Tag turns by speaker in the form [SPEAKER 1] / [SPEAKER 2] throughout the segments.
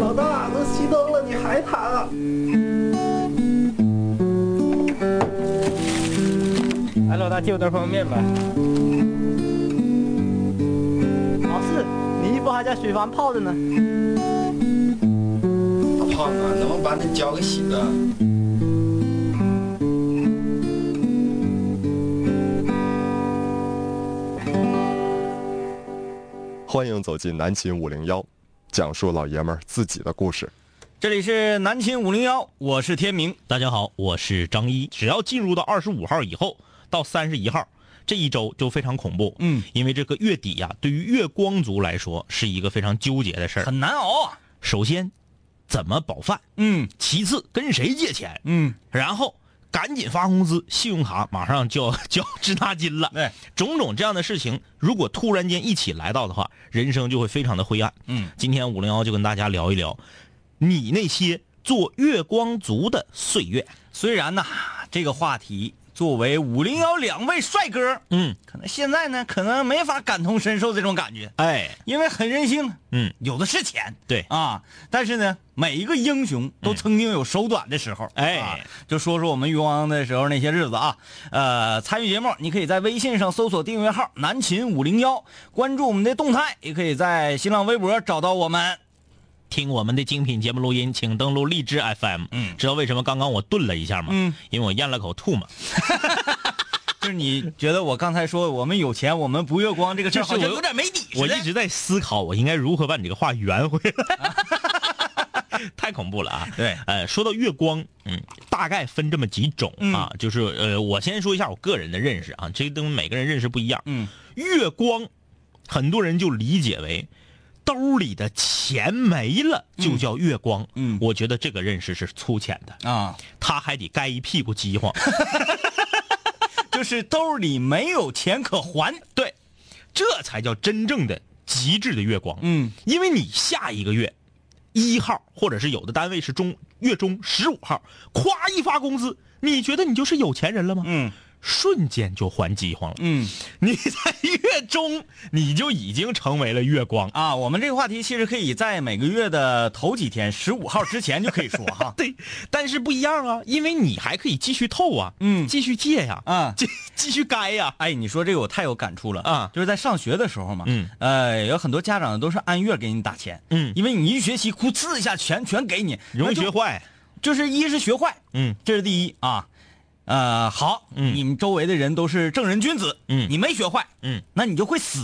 [SPEAKER 1] 老大，都
[SPEAKER 2] 熄灯了，你
[SPEAKER 3] 还弹啊？
[SPEAKER 4] 哎，老大，借我袋方便面呗。老四，你衣服还在水房泡着呢。
[SPEAKER 5] 大胖子，能不能把那脚给洗了？
[SPEAKER 6] 欢迎走进南秦五零幺，讲述老爷们儿自己的故事。
[SPEAKER 1] 这里是南秦五零幺，我是天明。
[SPEAKER 7] 大家好，我是张一。只要进入到二十五号以后，到三十一号这一周就非常恐怖。
[SPEAKER 1] 嗯，
[SPEAKER 7] 因为这个月底呀、对于月光族来说是一个非常纠结的事儿。
[SPEAKER 1] 很难熬啊。
[SPEAKER 7] 首先，怎么饱饭？
[SPEAKER 1] 嗯
[SPEAKER 7] 其次，跟谁借钱？
[SPEAKER 1] 嗯，
[SPEAKER 7] 然后赶紧发工资，信用卡马上就要 就要滞纳金了。
[SPEAKER 1] 对，
[SPEAKER 7] 种种这样的事情，如果突然间一起来到的话，人生就会非常的灰暗。
[SPEAKER 1] 嗯，
[SPEAKER 7] 今天五零幺就跟大家聊一聊，你那些做月光族的岁月。
[SPEAKER 1] 虽然呢，这个话题作为五零幺两位帅哥，
[SPEAKER 7] 嗯，
[SPEAKER 1] 可能现在呢，可能没法感同身受这种感觉，
[SPEAKER 7] 哎，
[SPEAKER 1] 因为很任性，
[SPEAKER 7] 嗯，
[SPEAKER 1] 有的是钱，
[SPEAKER 7] 对。
[SPEAKER 1] 啊，但是呢，每一个英雄都曾经有手短的时候，
[SPEAKER 7] 哎。
[SPEAKER 1] 啊就说说我们渔王的时候那些日子啊，呃，参与节目，你可以在微信上搜索订阅号“南秦五零幺”，关注我们的动态，也可以在新浪微博找到我们。
[SPEAKER 7] 听我们的精品节目录音，请登录荔枝 FM。
[SPEAKER 1] 嗯
[SPEAKER 7] 知道为什么刚刚我顿了一下吗？
[SPEAKER 1] 嗯，
[SPEAKER 7] 因为我咽了口吐沫。
[SPEAKER 1] 就是你觉得我刚才说我们有钱，我们不月光这个事好像有点没底。
[SPEAKER 7] 我一直在思考，我应该如何把你这个话圆回来。太恐怖了啊！
[SPEAKER 1] 对
[SPEAKER 7] 呃，说到月光，嗯，大概分这么几种啊，就是呃，我先说一下我个人的认识啊，这个东西每个人认识不一样。
[SPEAKER 1] 嗯，
[SPEAKER 7] 月光，很多人就理解为兜里的钱没了就叫月光。
[SPEAKER 1] 嗯
[SPEAKER 7] 我觉得这个认识是粗浅的，
[SPEAKER 1] 啊，
[SPEAKER 7] 他还得该一屁股饥荒。
[SPEAKER 1] 就是兜里没有钱可还。
[SPEAKER 7] 对，这才叫真正的极致的月光。
[SPEAKER 1] 嗯，
[SPEAKER 7] 因为你下一个月一号，或者是有的单位是中月中十五号，咵一发工资，你觉得你就是有钱人了吗？
[SPEAKER 1] 嗯
[SPEAKER 7] 瞬间就还饥荒了。
[SPEAKER 1] 嗯
[SPEAKER 7] 你在月中你就已经成为了月光。
[SPEAKER 1] 啊，我们这个话题其实可以在每个月的头几天，十五号之前就可以说哈。
[SPEAKER 7] 对，但是不一样啊，因为你还可以继续透啊，
[SPEAKER 1] 嗯
[SPEAKER 7] 继续借呀，
[SPEAKER 1] 啊
[SPEAKER 7] 继继续该呀，
[SPEAKER 1] 哎，你说这个我太有感触了
[SPEAKER 7] 啊
[SPEAKER 1] 就是在上学的时候嘛，
[SPEAKER 7] 嗯，
[SPEAKER 1] 呃，有很多家长都是按月给你打钱，
[SPEAKER 7] 嗯
[SPEAKER 1] 因为你一学期哭呲一下全全给你，
[SPEAKER 7] 容易学坏。
[SPEAKER 1] 就是一是学坏，
[SPEAKER 7] 嗯，
[SPEAKER 1] 这是第一啊。呃，好，
[SPEAKER 7] 嗯。
[SPEAKER 1] 你们周围的人都是正人君子，
[SPEAKER 7] 嗯。
[SPEAKER 1] 你没学坏，
[SPEAKER 7] 嗯，
[SPEAKER 1] 那你就会死，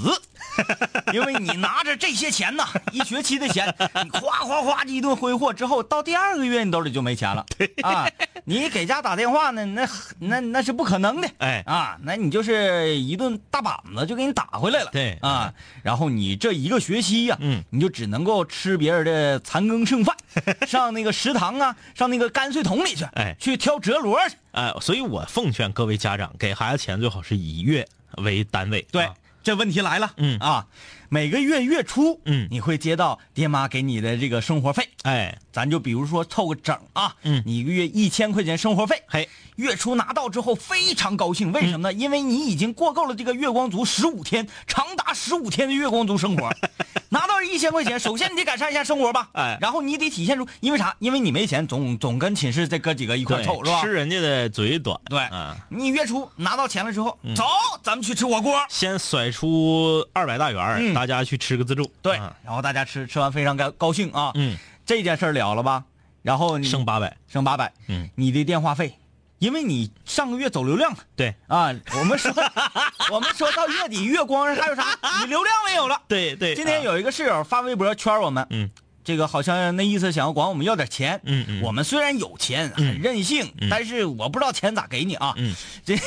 [SPEAKER 1] 因为你拿着这些钱呐，一学期的钱，你哗哗哗的一顿挥霍之后，到第二个月你兜里就没钱了，啊，你给家打电话呢，那那那是不可能的，
[SPEAKER 7] 哎。
[SPEAKER 1] 啊，那你就是一顿大板子就给你打回来了，
[SPEAKER 7] 对。
[SPEAKER 1] 啊，然后你这一个学期呀、
[SPEAKER 7] 嗯。
[SPEAKER 1] 你就只能够吃别人的残羹剩饭，上那个食堂啊，上那个泔水桶里去，
[SPEAKER 7] 哎。
[SPEAKER 1] 去挑折螺去。
[SPEAKER 7] 哎、所以我奉劝各位家长，给孩子钱最好是一月为单位。
[SPEAKER 1] 对，
[SPEAKER 7] 啊。
[SPEAKER 1] 这问题来了，
[SPEAKER 7] 嗯。
[SPEAKER 1] 啊，每个月月初，
[SPEAKER 7] 嗯。
[SPEAKER 1] 你会接到爹妈给你的这个生活费，
[SPEAKER 7] 哎，
[SPEAKER 1] 咱就比如说凑个整啊，
[SPEAKER 7] 嗯。
[SPEAKER 1] 你一个月一千块钱生活费，
[SPEAKER 7] 嘿，
[SPEAKER 1] 月初拿到之后非常高兴，为什么呢？因为你已经过够了这个月光族十五天，长达十五天的月光族生活，一一千块钱，首先你得改善一下生活吧，
[SPEAKER 7] 哎。
[SPEAKER 1] 然后你得体现出，因为啥？因为你没钱，总总跟寝室这哥几个一块
[SPEAKER 7] 对
[SPEAKER 1] 凑是吧？
[SPEAKER 7] 吃人家的嘴短，
[SPEAKER 1] 对
[SPEAKER 7] 啊，
[SPEAKER 1] 你月初拿到钱了之后，走，咱们去吃火锅。
[SPEAKER 7] 先甩出二百大元，
[SPEAKER 1] 嗯。
[SPEAKER 7] 大家去吃个自助，
[SPEAKER 1] 对
[SPEAKER 7] 啊，
[SPEAKER 1] 然后大家吃吃完非常高高兴啊，
[SPEAKER 7] 嗯，
[SPEAKER 1] 这件事儿了了吧？然后你
[SPEAKER 7] 剩八百，
[SPEAKER 1] 剩八百，
[SPEAKER 7] 嗯，
[SPEAKER 1] 你的电话费，因为你上个月走流量
[SPEAKER 7] 对。
[SPEAKER 1] 啊，我们说 我们说到月底月光还有啥？你流量没有了。
[SPEAKER 7] 对对，
[SPEAKER 1] 今天
[SPEAKER 7] 啊。
[SPEAKER 1] 有一个室友发微博圈我们，
[SPEAKER 7] 嗯，
[SPEAKER 1] 这个好像那意思想要管我们要点钱，
[SPEAKER 7] 嗯嗯。
[SPEAKER 1] 我们虽然有钱，很任性，但是我不知道钱咋给你啊，
[SPEAKER 7] 嗯，
[SPEAKER 1] 这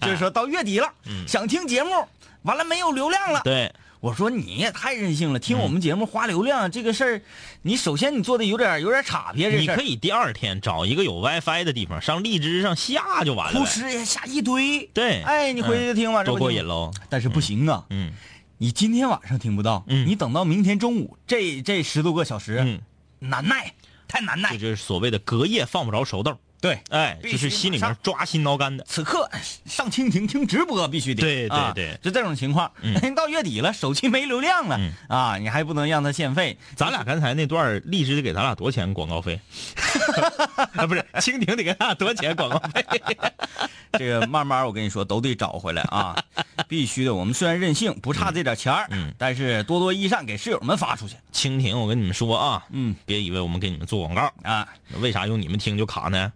[SPEAKER 1] 就是说到月底了，
[SPEAKER 7] 嗯。
[SPEAKER 1] 想听节目，完了没有流量了，
[SPEAKER 7] 对，
[SPEAKER 1] 我说你也太任性了，听
[SPEAKER 7] 嗯。
[SPEAKER 1] 我们节目花流量、这个事儿，你首先你做的有点有点岔撇，这事儿
[SPEAKER 7] 你可以第二天找一个有 WiFi 的地方，上荔枝上下就完了
[SPEAKER 1] 不
[SPEAKER 7] 呗，
[SPEAKER 1] 是呀下一堆，
[SPEAKER 7] 对，
[SPEAKER 1] 哎，你回去就听吧，这
[SPEAKER 7] 多
[SPEAKER 1] 不
[SPEAKER 7] 过瘾喽，
[SPEAKER 1] 但是不行啊，
[SPEAKER 7] 嗯
[SPEAKER 1] 你今天晚上听不到，
[SPEAKER 7] 嗯
[SPEAKER 1] 你等到明天中午，这这十多个小时，
[SPEAKER 7] 嗯，
[SPEAKER 1] 难耐，太难耐
[SPEAKER 7] 这。就是所谓的隔夜放不着熟豆，
[SPEAKER 1] 对，
[SPEAKER 7] 哎，就是心里面抓心挠肝的，
[SPEAKER 1] 此刻上蜻蜓听直播必须得，
[SPEAKER 7] 对对
[SPEAKER 1] 啊
[SPEAKER 7] 对
[SPEAKER 1] 就这种情况。
[SPEAKER 7] 嗯
[SPEAKER 1] 到月底了，手机没流量了、
[SPEAKER 7] 嗯
[SPEAKER 1] 啊，你还不能让它欠费。
[SPEAKER 7] 咱俩刚才那段儿荔枝得给咱俩多少钱广告费？啊，不是，蜻蜓得给咱俩多少钱广告费？
[SPEAKER 1] 这个慢慢我跟你说都得找回来啊，必须的。我们虽然任性，不差这点钱儿，
[SPEAKER 7] 嗯
[SPEAKER 1] 但是多多益善，给室友们发出去
[SPEAKER 7] 蜻蜓，我跟你们说啊，
[SPEAKER 1] 嗯，
[SPEAKER 7] 别以为我们给你们做广告，
[SPEAKER 1] 啊。
[SPEAKER 7] 为啥用你们听就卡呢？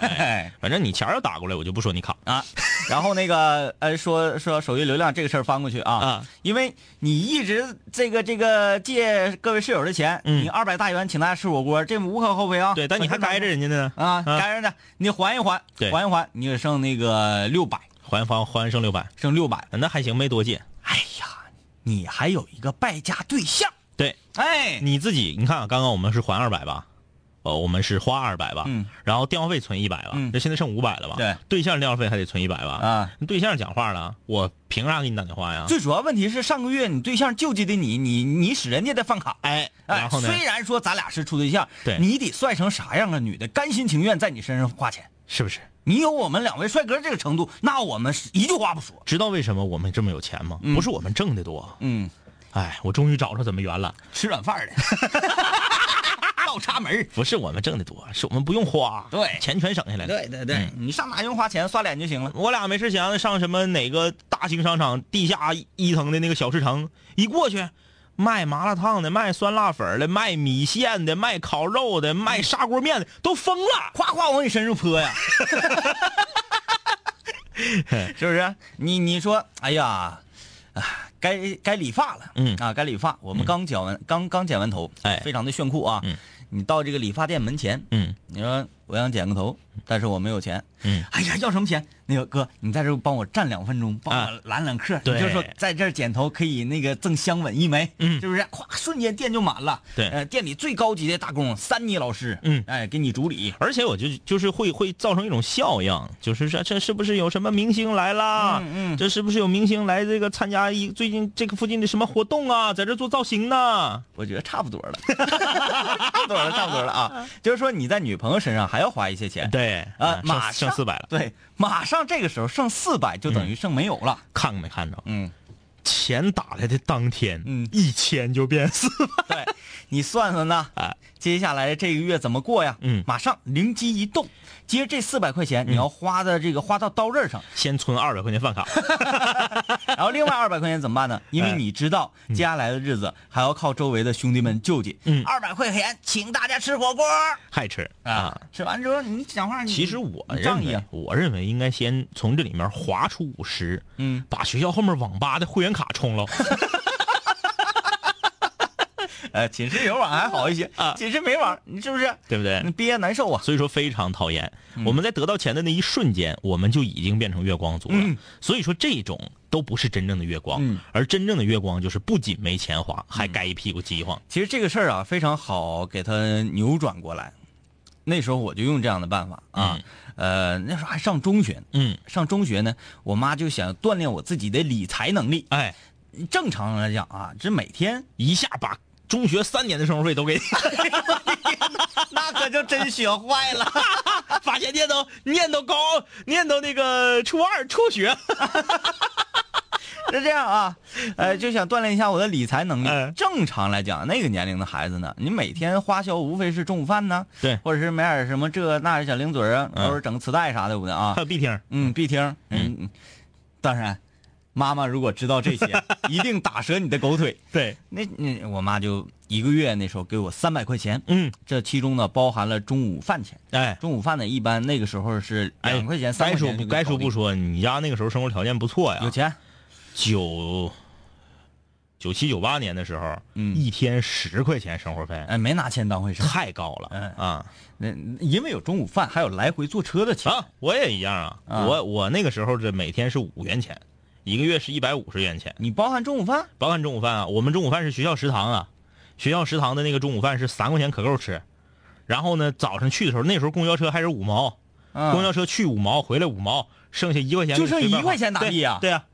[SPEAKER 1] 哎
[SPEAKER 7] 反正你钱儿要打过来，我就不说你卡。
[SPEAKER 1] 啊，然后那个呃，说说手机流量这个事儿翻过去啊，
[SPEAKER 7] 啊
[SPEAKER 1] 因为你一直这个这个借各位室友的钱，
[SPEAKER 7] 嗯
[SPEAKER 1] 你二百大元请大家吃火锅，这无可厚非啊。
[SPEAKER 7] 对，但你还该着人家呢，
[SPEAKER 1] 啊，该着呢，你还一还，
[SPEAKER 7] 对
[SPEAKER 1] 还一还，你就剩那个六百，
[SPEAKER 7] 还房还剩六百，
[SPEAKER 1] 剩六百。
[SPEAKER 7] 那还行，没多借。
[SPEAKER 1] 哎呀，你还有一个败家对象，
[SPEAKER 7] 对，
[SPEAKER 1] 哎，
[SPEAKER 7] 你自己，你看啊，刚刚我们是还二百吧？呃，我们是花二百吧？
[SPEAKER 1] 嗯，
[SPEAKER 7] 然后电话费存一百吧？
[SPEAKER 1] 嗯
[SPEAKER 7] 这现在剩五百了吧？
[SPEAKER 1] 对，
[SPEAKER 7] 对象电话费还得存一百吧？
[SPEAKER 1] 啊，
[SPEAKER 7] 对象讲话了，我凭啥给你打电话呀？
[SPEAKER 1] 最主要问题是上个月你对象救济的你，你你使人家的饭卡。
[SPEAKER 7] 哎，
[SPEAKER 1] 哎
[SPEAKER 7] 然后呢？
[SPEAKER 1] 虽然说咱俩是处对象，
[SPEAKER 7] 对
[SPEAKER 1] 你得帅成啥样啊？女的甘心情愿在你身上花钱。
[SPEAKER 7] 是不是？
[SPEAKER 1] 你有我们两位帅哥这个程度，那我们是一句话不说。
[SPEAKER 7] 知道为什么我们这么有钱吗？
[SPEAKER 1] 嗯
[SPEAKER 7] 不是我们挣的多，
[SPEAKER 1] 嗯，
[SPEAKER 7] 哎，我终于找着怎么圆了。
[SPEAKER 1] 吃软饭的 倒插门儿
[SPEAKER 7] 不是我们挣的多，是我们不用花，
[SPEAKER 1] 对
[SPEAKER 7] 钱全省下来了。
[SPEAKER 1] 对对对，你上哪用花钱刷脸就行了。
[SPEAKER 7] 我俩没事闲上什么哪个大型商场地下一层的那个小市城，一过去，卖麻辣烫的、卖酸辣粉的、卖米线的、卖烤肉的、卖砂锅面的，都疯了。
[SPEAKER 1] 夸夸往你身上泼呀，是不是？你你说，哎呀，啊，该该理发了，
[SPEAKER 7] 嗯
[SPEAKER 1] 啊，该理发。我们刚剪完，刚刚剪完头，
[SPEAKER 7] 哎
[SPEAKER 1] 非常的炫酷啊。
[SPEAKER 7] 嗯
[SPEAKER 1] 你到这个理发店门前，
[SPEAKER 7] 嗯。
[SPEAKER 1] 你说我想剪个头，但是我没有钱。
[SPEAKER 7] 嗯，
[SPEAKER 1] 哎呀，要什么钱？那个哥，你在这帮我站两分钟，帮
[SPEAKER 7] 啊
[SPEAKER 1] 我揽揽客。
[SPEAKER 7] 对
[SPEAKER 1] 你就说在这剪头可以那个赠香吻一枚，
[SPEAKER 7] 嗯
[SPEAKER 1] 是不是？咵，瞬间店就满了。
[SPEAKER 7] 对
[SPEAKER 1] 呃，店里最高级的大工三妮老师，
[SPEAKER 7] 嗯
[SPEAKER 1] 哎，给你主理。
[SPEAKER 7] 而且我就就是会会造成一种效应，就是说这是不是有什么明星来啦？
[SPEAKER 1] 嗯嗯
[SPEAKER 7] 这是不是有明星来这个参加一最近这个附近的什么活动啊，在这做造型呢？
[SPEAKER 1] 我觉得差不多了，差不多了，差不多了啊！就是说你在女朋友身上还要花一些钱，
[SPEAKER 7] 对，
[SPEAKER 1] 啊，
[SPEAKER 7] 嗯
[SPEAKER 1] 马上
[SPEAKER 7] 剩剩四百了，
[SPEAKER 1] 对，马上这个时候剩四百就等于剩没有了。
[SPEAKER 7] 看没看着？
[SPEAKER 1] 嗯，
[SPEAKER 7] 钱打来的当天，
[SPEAKER 1] 嗯
[SPEAKER 7] 一千就变四百。
[SPEAKER 1] 对，你算算呢？
[SPEAKER 7] 啊，
[SPEAKER 1] 接下来这个月怎么过呀？
[SPEAKER 7] 嗯
[SPEAKER 1] 马上灵机一动，接着这四百块钱你要花的这个花到刀刃上，
[SPEAKER 7] 先存二百块钱饭卡，
[SPEAKER 1] 然后另外二百块钱怎么办呢？因为
[SPEAKER 7] 哎
[SPEAKER 1] 你知道接下来的日子还要靠周围的兄弟们救济。
[SPEAKER 7] 嗯
[SPEAKER 1] 二百块钱请大家吃火锅
[SPEAKER 7] 还吃
[SPEAKER 1] 啊！吃完之后你讲话你，
[SPEAKER 7] 其实我认为我认为应该先从这里面划出五十，
[SPEAKER 1] 嗯，
[SPEAKER 7] 把学校后面网吧的会员卡充了。
[SPEAKER 1] 呃，寝室有网还好一些
[SPEAKER 7] 啊
[SPEAKER 1] 寝室没网，你是不是？
[SPEAKER 7] 对不对
[SPEAKER 1] 你憋难受啊。
[SPEAKER 7] 所以说非常讨厌。
[SPEAKER 1] 嗯
[SPEAKER 7] 我们在得到钱的那一瞬间，我们就已经变成月光族了。
[SPEAKER 1] 嗯
[SPEAKER 7] 所以说这种都不是真正的月光，
[SPEAKER 1] 嗯
[SPEAKER 7] 而真正的月光就是不仅没钱花，还盖一屁股饥荒。
[SPEAKER 1] 其实这个事儿啊，非常好给它扭转过来。那时候我就用这样的办法啊，呃，那时候还上中学，
[SPEAKER 7] 嗯，
[SPEAKER 1] 上中学呢，我妈就想锻炼我自己的理财能力。
[SPEAKER 7] 哎，
[SPEAKER 1] 正常来讲啊，这每天
[SPEAKER 7] 一下把中学三年的生活费都给
[SPEAKER 1] 那可就真学坏了。
[SPEAKER 7] 发现念到念到高念到那个初二辍学，
[SPEAKER 1] 是这样啊，呃，就想锻炼一下我的理财能力。
[SPEAKER 7] 嗯
[SPEAKER 1] 正常来讲，那个年龄的孩子呢，你每天花销无非是中午饭呢，
[SPEAKER 7] 对
[SPEAKER 1] 或者是买点什么这那的小零嘴儿啊，
[SPEAKER 7] 嗯
[SPEAKER 1] 或者整个磁带啥的，对不对啊
[SPEAKER 7] 还？有必听，
[SPEAKER 1] 嗯，必听，嗯嗯。当然，妈妈如果知道这些，一定打折你的狗腿。
[SPEAKER 7] 对，
[SPEAKER 1] 那那我妈就一个月那时候给我三百块钱，
[SPEAKER 7] 嗯，
[SPEAKER 1] 这其中呢包含了中午饭钱。
[SPEAKER 7] 哎，
[SPEAKER 1] 中午饭呢，一般那个时候是
[SPEAKER 7] 哎
[SPEAKER 1] 两块钱、三块钱就
[SPEAKER 7] 该说不该说
[SPEAKER 1] 定
[SPEAKER 7] 不说，你家那个时候生活条件不错呀，
[SPEAKER 1] 有钱，
[SPEAKER 7] 九九七九八年的时候，
[SPEAKER 1] 嗯
[SPEAKER 7] 一天十块钱生活费，
[SPEAKER 1] 哎，没拿钱当回事。
[SPEAKER 7] 太高了，
[SPEAKER 1] 嗯
[SPEAKER 7] 啊
[SPEAKER 1] 那因为有中午饭，还有来回坐车的钱。
[SPEAKER 7] 啊！我也一样啊，
[SPEAKER 1] 啊
[SPEAKER 7] 我我那个时候这每天是五元钱，一个月是一百五十元钱，
[SPEAKER 1] 你包含中午饭？
[SPEAKER 7] 包含中午饭啊。我们中午饭是学校食堂啊，学校食堂的那个中午饭是三块钱可够吃。然后呢，早上去的时候，那时候公交车还是五毛，
[SPEAKER 1] 嗯
[SPEAKER 7] 公交车去五毛，回来五毛，剩下一块钱
[SPEAKER 1] 就剩一块钱打
[SPEAKER 7] 对
[SPEAKER 1] 币啊
[SPEAKER 7] 对呀、剩一块钱，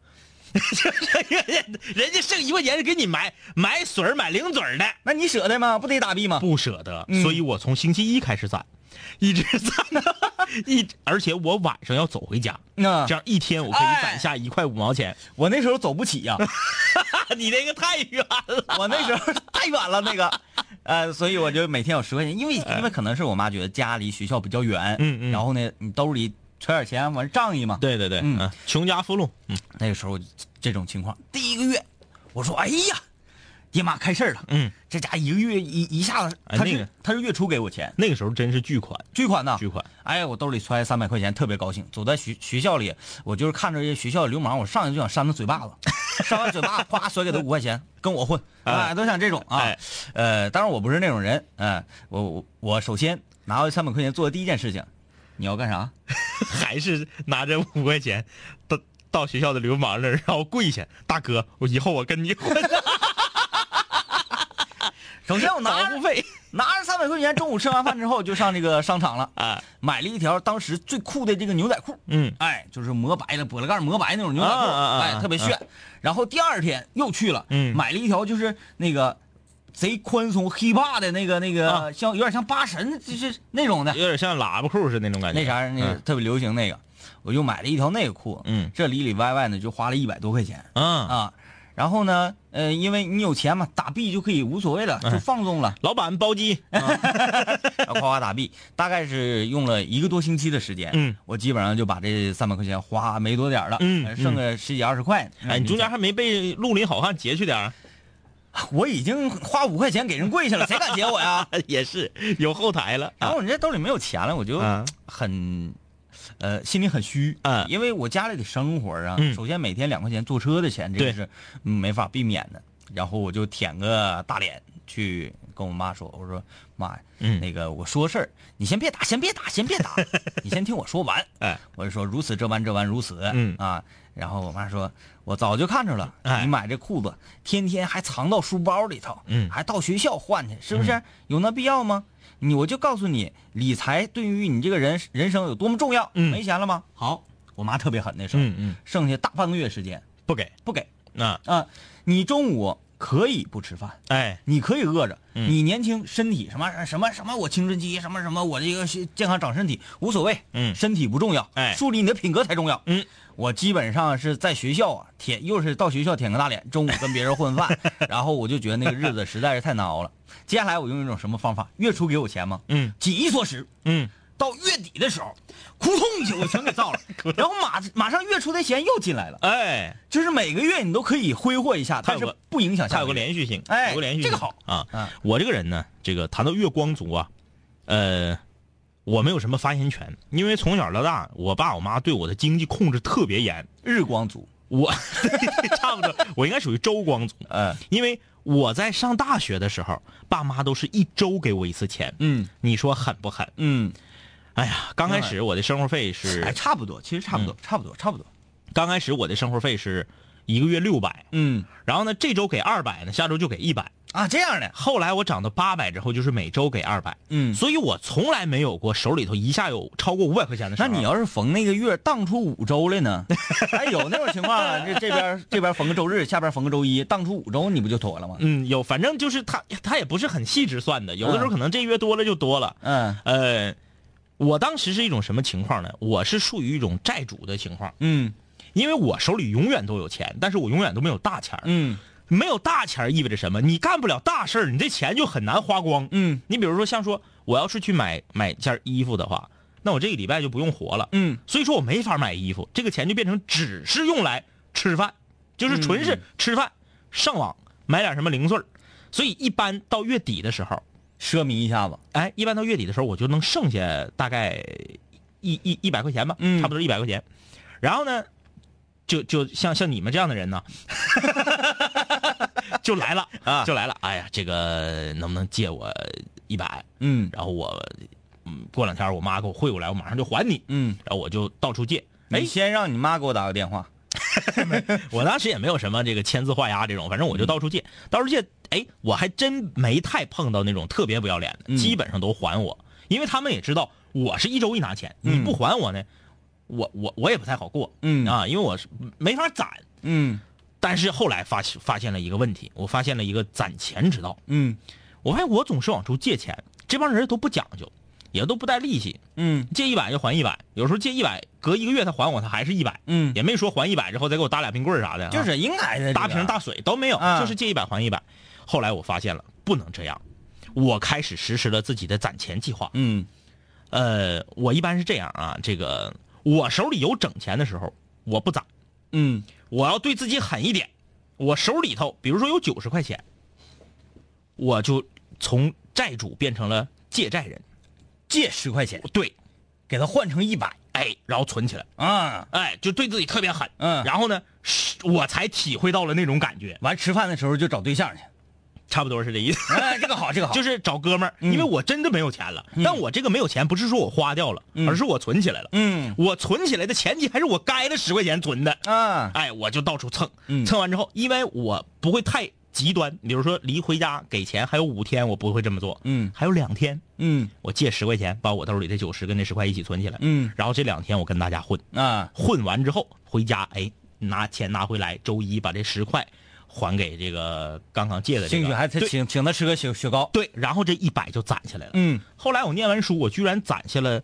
[SPEAKER 7] 人家剩一块钱是给你买买水儿买零嘴儿的，
[SPEAKER 1] 那你舍得吗？不得打币吗？
[SPEAKER 7] 不舍得，
[SPEAKER 1] 嗯
[SPEAKER 7] 所以我从星期一开始攒，一直攒到 一，而且我晚上要走回家，
[SPEAKER 1] 那
[SPEAKER 7] 这样一天我可以
[SPEAKER 1] 哎
[SPEAKER 7] 攒下一块五毛钱。
[SPEAKER 1] 我那时候走不起呀、
[SPEAKER 7] 你那个太远了，
[SPEAKER 1] 我那时候太远了那个，呃，所以我就每天有十块钱，因为因为可能是我妈觉得家离学校比较远，
[SPEAKER 7] 嗯嗯
[SPEAKER 1] 然后呢，你兜里揣点钱，完仗义嘛。
[SPEAKER 7] 对对对，
[SPEAKER 1] 嗯
[SPEAKER 7] 嗯，穷家富路，嗯
[SPEAKER 1] 那个时候这种情况，第一个月我说，哎呀，爹妈开事儿了，
[SPEAKER 7] 嗯，
[SPEAKER 1] 这家一个月一一下子，他是、
[SPEAKER 7] 哎那个
[SPEAKER 1] 他是月初给我钱，
[SPEAKER 7] 那个时候真是巨款，
[SPEAKER 1] 巨款呐，
[SPEAKER 7] 巨款。
[SPEAKER 1] 哎呀，我兜里揣三百块钱，特别高兴。走在学学校里，我就是看着这些学校的流氓，我上去就想扇他嘴巴子，扇完嘴巴，啪甩给他五块钱，跟我混，哎，都想这种啊。
[SPEAKER 7] 哎
[SPEAKER 1] 呃，当然我不是那种人，哎、我我我首先拿回三百块钱做的第一件事情，你要干啥？
[SPEAKER 7] 还是拿着五块钱到到学校的流氓那儿，然后跪下，大哥，我以后我跟你混，
[SPEAKER 1] 首先我拿着
[SPEAKER 7] 保护费。
[SPEAKER 1] 拿着三百块钱，中午吃完饭之后就上这个商场了，
[SPEAKER 7] 啊，
[SPEAKER 1] 买了一条当时最酷的这个牛仔裤，
[SPEAKER 7] 嗯，
[SPEAKER 1] 哎，就是磨白的，波棱盖磨白那种牛仔裤，
[SPEAKER 7] 啊啊啊啊。
[SPEAKER 1] 哎，特别炫。然后第二天又去了，
[SPEAKER 7] 嗯。
[SPEAKER 1] 买了一条就是那个贼宽松 hiphop 的那个那个，
[SPEAKER 7] 啊。
[SPEAKER 1] 像有点像八神，就是那种的。
[SPEAKER 7] 有点像喇叭裤似的那种感觉。
[SPEAKER 1] 那啥，那个
[SPEAKER 7] 嗯。
[SPEAKER 1] 特别流行那个，我就买了一条那个裤，
[SPEAKER 7] 嗯。
[SPEAKER 1] 这里里外外呢就花了一百多块钱。
[SPEAKER 7] 啊，
[SPEAKER 1] 啊。然后呢，呃，因为你有钱嘛，打币就可以无所谓了，就放纵了，
[SPEAKER 7] 老板包机，
[SPEAKER 1] 然后夸夸打币，大概是用了一个多星期的时间，
[SPEAKER 7] 嗯，
[SPEAKER 1] 我基本上就把这三百块钱花没多点儿了，
[SPEAKER 7] 嗯
[SPEAKER 1] 呃剩个十几二十块。
[SPEAKER 7] 哎，你中间还没被绿林好汉劫去点儿？
[SPEAKER 1] 我已经花五块钱给人跪下了，谁敢劫我呀？
[SPEAKER 7] 也是有后台了
[SPEAKER 1] 然后我这兜里没有钱了，我就
[SPEAKER 7] 啊。
[SPEAKER 1] 很，呃，心里很虚
[SPEAKER 7] 啊。
[SPEAKER 1] 因为我家里的生活啊，
[SPEAKER 7] 嗯。
[SPEAKER 1] 首先每天两块钱坐车的钱，这个是嗯没法避免的。然后我就舔个大脸去跟我妈说，我说妈那个我说事儿，你先别打，先别打，先别打，你先听我说完。
[SPEAKER 7] 哎，
[SPEAKER 1] 我就说如此这般这般如此，
[SPEAKER 7] 嗯。
[SPEAKER 1] 啊，然后我妈说，我早就看着了，
[SPEAKER 7] 哎。
[SPEAKER 1] 你买这裤子天天还藏到书包里头，
[SPEAKER 7] 嗯。
[SPEAKER 1] 还到学校换去，是不是？有那必要吗？你我就告诉你，理财对于你这个人人生有多么重要。
[SPEAKER 7] 嗯。
[SPEAKER 1] 没钱了吗？好，我妈特别狠那时候，
[SPEAKER 7] 嗯嗯，
[SPEAKER 1] 剩下大半个月时间。
[SPEAKER 7] 不给。
[SPEAKER 1] 不给。
[SPEAKER 7] 啊，
[SPEAKER 1] 啊，你中午可以不吃饭。
[SPEAKER 7] 哎，
[SPEAKER 1] 你可以饿着，
[SPEAKER 7] 嗯。
[SPEAKER 1] 你年轻，身体什么什么什么，我青春期什么什么，我这个健康长身体无所谓，
[SPEAKER 7] 嗯。
[SPEAKER 1] 身体不重要，
[SPEAKER 7] 哎。
[SPEAKER 1] 树立你的品格才重要，
[SPEAKER 7] 嗯，
[SPEAKER 1] 我基本上是在学校啊舔，又是到学校舔个大脸，中午跟别人混饭，然后我就觉得那个日子实在是太难熬了。接下来我用一种什么方法？月初给我钱吗？
[SPEAKER 7] 嗯。
[SPEAKER 1] 紧衣缩食，
[SPEAKER 7] 嗯，
[SPEAKER 1] 到月底的时候，扑通一下我全给造了，然后马马上月初的钱又进来了，
[SPEAKER 7] 哎，
[SPEAKER 1] 就是每个月你都可以挥霍一下，但是
[SPEAKER 7] 它有个
[SPEAKER 1] 不影响下
[SPEAKER 7] 它有个连续性，
[SPEAKER 1] 哎
[SPEAKER 7] 有个连续性，
[SPEAKER 1] 这个好
[SPEAKER 7] 啊
[SPEAKER 1] 嗯。
[SPEAKER 7] 我这个人呢，这个谈到月光族啊，呃，我没有什么发言权，因为从小到大，我爸我妈对我的经济控制特别严，
[SPEAKER 1] 日光族，
[SPEAKER 7] 我 差不多，我应该属于周光族，
[SPEAKER 1] 嗯
[SPEAKER 7] 因为我在上大学的时候，爸妈都是一周给我一次钱，
[SPEAKER 1] 嗯
[SPEAKER 7] 你说狠不狠？
[SPEAKER 1] 嗯。
[SPEAKER 7] 哎呀，刚开始我的生活费是，
[SPEAKER 1] 哎，差不多，其实差不多，差不多，差不多。
[SPEAKER 7] 刚开始我的生活费是一个月六百，
[SPEAKER 1] 嗯
[SPEAKER 7] 然后呢，这周给二百呢，下周就给一百。
[SPEAKER 1] 啊，这样的，
[SPEAKER 7] 后来我涨到八百之后，就是每周给二百。
[SPEAKER 1] 嗯
[SPEAKER 7] 所以我从来没有过手里头一下有超过五百块钱的时候。
[SPEAKER 1] 那你要是逢那个月当出五周来呢？哎，有那种情况啊，这这边这边逢个周日，下边逢个周一，当出五周，你不就妥了吗？
[SPEAKER 7] 嗯有，反正就是他他也不是很细致算的，有的时候可能这月多了就多了。
[SPEAKER 1] 嗯
[SPEAKER 7] 呃，我当时是一种什么情况呢？我是属于一种债主的情况，
[SPEAKER 1] 嗯
[SPEAKER 7] 因为我手里永远都有钱，但是我永远都没有大钱儿
[SPEAKER 1] 嗯
[SPEAKER 7] 没有大钱儿意味着什么？你干不了大事儿，你这钱就很难花光。
[SPEAKER 1] 嗯
[SPEAKER 7] 你比如说，像说我要是去买买件衣服的话，那我这个礼拜就不用活了。
[SPEAKER 1] 嗯
[SPEAKER 7] 所以说我没法买衣服，这个钱就变成只是用来吃饭，就是纯是吃饭、上网买点什么零碎儿所以一般到月底的时候，
[SPEAKER 1] 奢靡一下子，
[SPEAKER 7] 哎，一般到月底的时候，我就能剩下大概一一一百块钱吧，
[SPEAKER 1] 嗯
[SPEAKER 7] 差不多一百块钱。然后呢，就就像像你们这样的人呢，就来了
[SPEAKER 1] 啊
[SPEAKER 7] 就来了。哎呀，这个能不能借我一百？
[SPEAKER 1] 嗯
[SPEAKER 7] 然后我，嗯，过两天我妈给我汇过来，我马上就还你。
[SPEAKER 1] 嗯，
[SPEAKER 7] 然后我就到处借。哎
[SPEAKER 1] 你，先让你妈给我打个电话，
[SPEAKER 7] 我当时也没有什么这个签字画押这种，反正我就到处借，到处借。哎，我还真没太碰到那种特别不要脸的，
[SPEAKER 1] 嗯。
[SPEAKER 7] 基本上都还我，因为他们也知道我是一周一拿钱，
[SPEAKER 1] 嗯。
[SPEAKER 7] 你不还我呢，我我我也不太好过，
[SPEAKER 1] 嗯。
[SPEAKER 7] 啊，因为我是没法攒。
[SPEAKER 1] 嗯。
[SPEAKER 7] 但是后来发现发现了一个问题，我发现了一个攒钱之道。
[SPEAKER 1] 嗯。
[SPEAKER 7] 我发现我总是往出借钱，这帮人都不讲究，也都不带利息，
[SPEAKER 1] 嗯
[SPEAKER 7] 借一百就还一百，有时候借一百，隔一个月他还我，他还是一百，
[SPEAKER 1] 嗯，
[SPEAKER 7] 也没说还一百之后再给我搭俩冰棍儿啥的啊，
[SPEAKER 1] 就是应该的，
[SPEAKER 7] 大瓶大水都没有，
[SPEAKER 1] 啊
[SPEAKER 7] 就是借一百还一百。后来我发现了，不能这样，我开始实施了自己的攒钱计划。
[SPEAKER 1] 嗯
[SPEAKER 7] 呃，我一般是这样啊，这个我手里有整钱的时候，我不攒，
[SPEAKER 1] 嗯
[SPEAKER 7] 我要对自己狠一点。我手里头，比如说有九十块钱，我就从债主变成了借债人。
[SPEAKER 1] 借十块钱
[SPEAKER 7] 对，
[SPEAKER 1] 给他换成一百
[SPEAKER 7] 哎，然后存起来，
[SPEAKER 1] 啊，
[SPEAKER 7] 哎，就对自己特别狠。
[SPEAKER 1] 嗯
[SPEAKER 7] 然后呢，是我才体会到了那种感觉，
[SPEAKER 1] 完吃饭的时候就找对象去，
[SPEAKER 7] 差不多是这意思。
[SPEAKER 1] 哎，这个好，这个好，
[SPEAKER 7] 就是找哥们儿，
[SPEAKER 1] 嗯
[SPEAKER 7] 因为我真的没有钱了。但我这个没有钱，不是说我花掉了，
[SPEAKER 1] 嗯
[SPEAKER 7] 而是我存起来了。
[SPEAKER 1] 嗯
[SPEAKER 7] 我存起来的前提还是我该的十块钱存的。
[SPEAKER 1] 啊，
[SPEAKER 7] 哎，我就到处蹭，
[SPEAKER 1] 嗯
[SPEAKER 7] 蹭完之后，因为我不会太极端，比如说离回家给钱还有五天，我不会这么做。
[SPEAKER 1] 嗯
[SPEAKER 7] 还有两天，
[SPEAKER 1] 嗯
[SPEAKER 7] 我借十块钱，把我兜里的九十跟那十块一起存起来。
[SPEAKER 1] 嗯
[SPEAKER 7] 然后这两天我跟大家混，
[SPEAKER 1] 啊，
[SPEAKER 7] 混完之后回家，哎，拿钱拿回来，周一把这十块还给这个刚刚借的这个。
[SPEAKER 1] 兴许还请请他吃个雪雪糕，
[SPEAKER 7] 对，然后这一百就攒下来了。
[SPEAKER 1] 嗯
[SPEAKER 7] 后来我念完书，我居然攒下了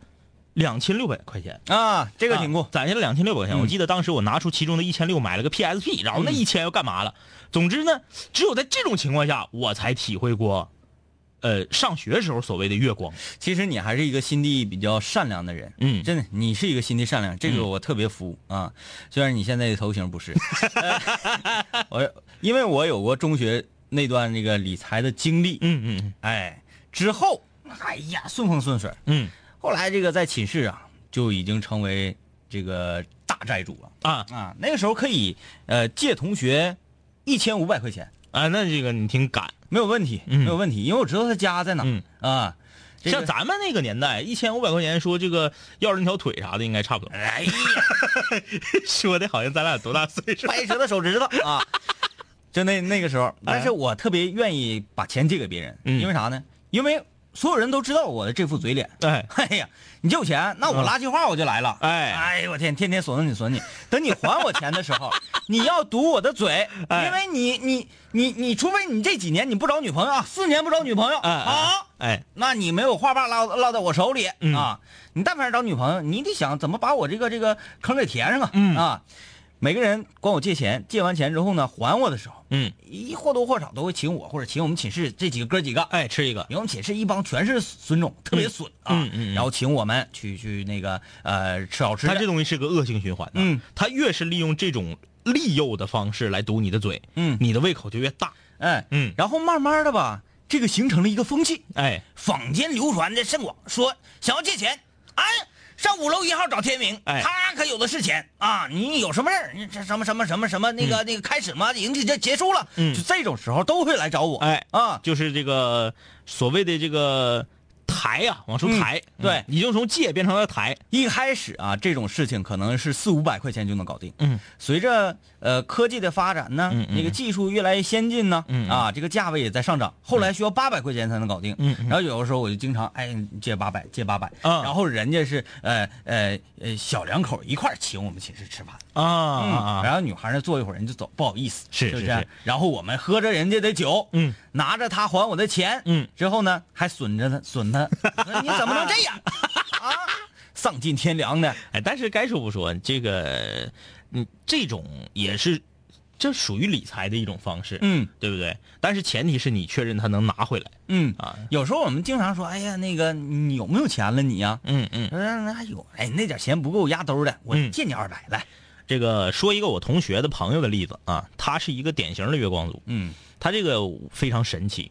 [SPEAKER 7] 两千六百块钱，
[SPEAKER 1] 啊，这个挺酷
[SPEAKER 7] 啊，攒下了两千六百块钱。
[SPEAKER 1] 嗯
[SPEAKER 7] 我记得当时我拿出其中的一千六买了个 PSP，然后那
[SPEAKER 1] 嗯
[SPEAKER 7] 一千又干嘛了？总之呢，只有在这种情况下，我才体会过，呃，上学时候所谓的月光。
[SPEAKER 1] 其实你还是一个心地比较善良的人，
[SPEAKER 7] 嗯
[SPEAKER 1] 真的，你是一个心地善良，这个
[SPEAKER 7] 嗯
[SPEAKER 1] 我特别服啊。虽然你现在的头型不是，呃 我因为我有过中学那段那个理财的经历，
[SPEAKER 7] 嗯嗯
[SPEAKER 1] 哎，之后，哎呀，顺风顺水。
[SPEAKER 7] 嗯
[SPEAKER 1] 后来这个在寝室啊，就已经成为这个大债主了
[SPEAKER 7] 啊
[SPEAKER 1] 啊。那个时候可以呃借同学一千五百块钱，
[SPEAKER 7] 啊，那这个你挺敢。
[SPEAKER 1] 没有问题，
[SPEAKER 7] 嗯
[SPEAKER 1] 没有问题，因为我知道他家在哪、
[SPEAKER 7] 嗯
[SPEAKER 1] 啊。这个
[SPEAKER 7] 像咱们那个年代，一千五百块钱说这个要人条腿啥的，应该差不多。
[SPEAKER 1] 哎呀，
[SPEAKER 7] 说的好像咱俩多大岁数？
[SPEAKER 1] 掰折的手指头啊！就那那个时候，但是我特别愿意把钱借给别人，
[SPEAKER 7] 嗯
[SPEAKER 1] 因为啥呢？因为所有人都知道我的这副嘴脸。
[SPEAKER 7] 哎，
[SPEAKER 1] 哎呀，你借我钱，那我垃圾话我就来了。
[SPEAKER 7] 哎。
[SPEAKER 1] 哎呦我天，天天损你损你，等你还我钱的时候，你要堵我的嘴，
[SPEAKER 7] 哎。
[SPEAKER 1] 因为你你你你，除非你这几年你不找女朋友啊，四年不找女朋友，
[SPEAKER 7] 哎哎
[SPEAKER 1] 好，
[SPEAKER 7] 哎，
[SPEAKER 1] 那你没有话把落落在我手里、
[SPEAKER 7] 嗯。
[SPEAKER 1] 啊！你但凡找女朋友，你得想怎么把我这个这个坑给填上啊！
[SPEAKER 7] 嗯。
[SPEAKER 1] 啊，每个人管我借钱，借完钱之后呢，还我的时候，
[SPEAKER 7] 嗯，
[SPEAKER 1] 一或多或少都会请我或者请我们寝室这几个哥几个。
[SPEAKER 7] 哎，吃一个。
[SPEAKER 1] 因为我们寝室一帮全是损种，特别损啊，
[SPEAKER 7] 嗯嗯嗯
[SPEAKER 1] 然后请我们去去那个呃吃好吃的，
[SPEAKER 7] 他这东西是个恶性循环的。
[SPEAKER 1] 嗯，
[SPEAKER 7] 他越是利用这种利诱的方式来堵你的嘴，
[SPEAKER 1] 嗯
[SPEAKER 7] 你的胃口就越大。
[SPEAKER 1] 哎
[SPEAKER 7] 嗯
[SPEAKER 1] 然后慢慢的吧，这个形成了一个风气，
[SPEAKER 7] 哎，
[SPEAKER 1] 坊间流传的甚广，说想要借钱，哎，上五楼一号找天明，
[SPEAKER 7] 哎
[SPEAKER 1] 他可有的是钱啊！你有什么事儿？你这什么什么什么什么那个、那个开始吗？已经就结束了，
[SPEAKER 7] 嗯
[SPEAKER 1] 就这种时候都会来找我，
[SPEAKER 7] 哎
[SPEAKER 1] 啊，
[SPEAKER 7] 就是这个所谓的这个抬呀、往出抬。
[SPEAKER 1] 嗯对
[SPEAKER 7] 已经从借变成了抬。
[SPEAKER 1] 一开始啊，这种事情可能是四五百块钱就能搞定。
[SPEAKER 7] 嗯，
[SPEAKER 1] 随着呃科技的发展呢，那个技术越来越先进呢，啊，这个价位也在上涨。后来需要八百块钱才能搞定。
[SPEAKER 7] 嗯嗯
[SPEAKER 1] 然后有的时候我就经常哎你借八百借八百，
[SPEAKER 7] 啊
[SPEAKER 1] 然后人家是呃呃呃小两口一块请我们寝室吃饭。
[SPEAKER 7] 啊啊
[SPEAKER 1] 然后女孩呢坐一会儿人就走，不好意思，是不是
[SPEAKER 7] 是是是
[SPEAKER 1] 然后我们喝着人家的酒，
[SPEAKER 7] 嗯，
[SPEAKER 1] 拿着他还我的钱，
[SPEAKER 7] 嗯，
[SPEAKER 1] 之后呢还损着他，损他，你怎么能这样 啊？丧尽天良呢，
[SPEAKER 7] 哎，但是该说不说，这个嗯，这种也是，这属于理财的一种方式，
[SPEAKER 1] 嗯
[SPEAKER 7] 对不对？但是前提是你确认他能拿回来
[SPEAKER 1] 嗯
[SPEAKER 7] 啊。
[SPEAKER 1] 有时候我们经常说，哎呀，那个你有没有钱了你呀、
[SPEAKER 7] 嗯嗯，
[SPEAKER 1] 嗯，那有，哎，那点钱不够压兜的，我
[SPEAKER 7] 嗯
[SPEAKER 1] 借你二百来。
[SPEAKER 7] 这个说一个我同学的朋友的例子啊，他是一个典型的月光族，
[SPEAKER 1] 嗯
[SPEAKER 7] 他这个非常神奇，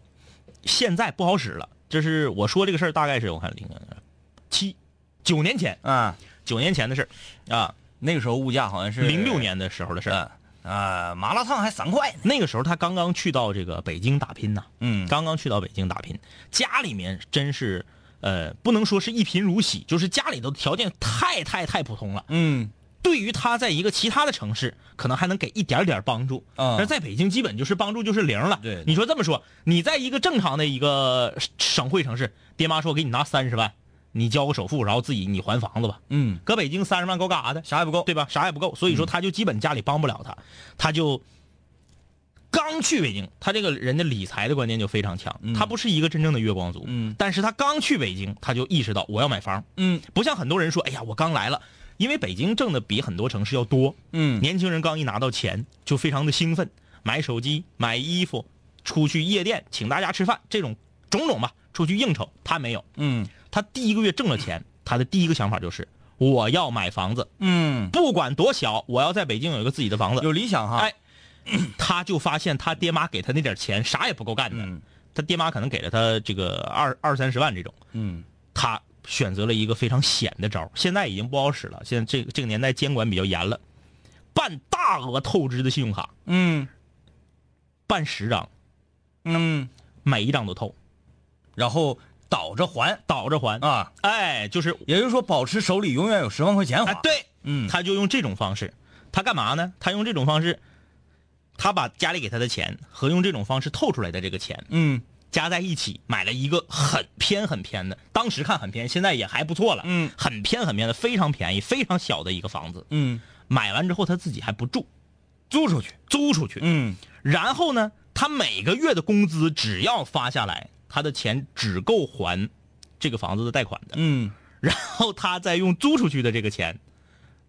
[SPEAKER 7] 现在不好使了。这是我说这个事儿，大概是我看零七九年前，
[SPEAKER 1] 啊，
[SPEAKER 7] 九年前的事儿啊，
[SPEAKER 1] 那个时候物价好像是
[SPEAKER 7] 零六年的时候的事儿。
[SPEAKER 1] 啊啊，麻辣烫还三块呢。
[SPEAKER 7] 那个时候他刚刚去到这个北京打拼呢，
[SPEAKER 1] 嗯
[SPEAKER 7] 刚刚去到北京打拼，家里面真是呃，不能说是一贫如洗，就是家里头条件太太太普通了。
[SPEAKER 1] 嗯
[SPEAKER 7] 对于他在一个其他的城市，可能还能给一点点帮助，
[SPEAKER 1] 嗯
[SPEAKER 7] 但是在北京基本就是帮助就是零了。
[SPEAKER 1] 对
[SPEAKER 7] 你说这么说，你在一个正常的一个省会城市，爹妈说给你拿三十万，你交个首付，然后自己你还房子吧。
[SPEAKER 1] 嗯，
[SPEAKER 7] 搁北京三十万够干啥的？
[SPEAKER 1] 啥也不够。
[SPEAKER 7] 对吧？啥也不够，所以说他就基本家里帮不了他，他就刚去北京，他这个人的理财的观念就非常强，他不是一个真正的月光族，
[SPEAKER 1] 嗯
[SPEAKER 7] 但是他刚去北京，他就意识到我要买房，
[SPEAKER 1] 嗯
[SPEAKER 7] 不像很多人说，哎呀，我刚来了，因为北京挣的比很多城市要多，
[SPEAKER 1] 嗯
[SPEAKER 7] 年轻人刚一拿到钱就非常的兴奋，买手机、买衣服、出去夜店、请大家吃饭，这种种种吧，出去应酬，他没有，
[SPEAKER 1] 嗯
[SPEAKER 7] 他第一个月挣了钱，他的第一个想法就是我要买房子。
[SPEAKER 1] 嗯，
[SPEAKER 7] 不管多小，我要在北京有一个自己的房子。
[SPEAKER 1] 有理想哈。
[SPEAKER 7] 哎，他就发现他爹妈给他那点钱啥也不够干的，
[SPEAKER 1] 嗯
[SPEAKER 7] 他爹妈可能给了他这个二二三十万这种，
[SPEAKER 1] 嗯
[SPEAKER 7] 他选择了一个非常险的招，现在已经不好使了。现在这个这个年代监管比较严了，办大额透支的信用卡，
[SPEAKER 1] 嗯。
[SPEAKER 7] 办十张，
[SPEAKER 1] 嗯，
[SPEAKER 7] 每一张都透，
[SPEAKER 1] 然后倒着还。
[SPEAKER 7] 倒着还。
[SPEAKER 1] 啊，
[SPEAKER 7] 哎，就是
[SPEAKER 1] 也就是说保持手里永远有十万块钱花。
[SPEAKER 7] 哎，对，
[SPEAKER 1] 嗯。
[SPEAKER 7] 他就用这种方式，他干嘛呢？他用这种方式，他把家里给他的钱和用这种方式透出来的这个钱
[SPEAKER 1] 嗯
[SPEAKER 7] 加在一起，买了一个很偏很偏的，当时看很偏，现在也还不错了，
[SPEAKER 1] 嗯，
[SPEAKER 7] 很偏很偏的，非常便宜、非常小的一个房子。
[SPEAKER 1] 嗯，
[SPEAKER 7] 买完之后他自己还不住，
[SPEAKER 1] 租出去。
[SPEAKER 7] 租出去。
[SPEAKER 1] 嗯
[SPEAKER 7] 然后呢，他每个月的工资只要发下来，他的钱只够还这个房子的贷款的。
[SPEAKER 1] 嗯
[SPEAKER 7] 然后他再用租出去的这个钱，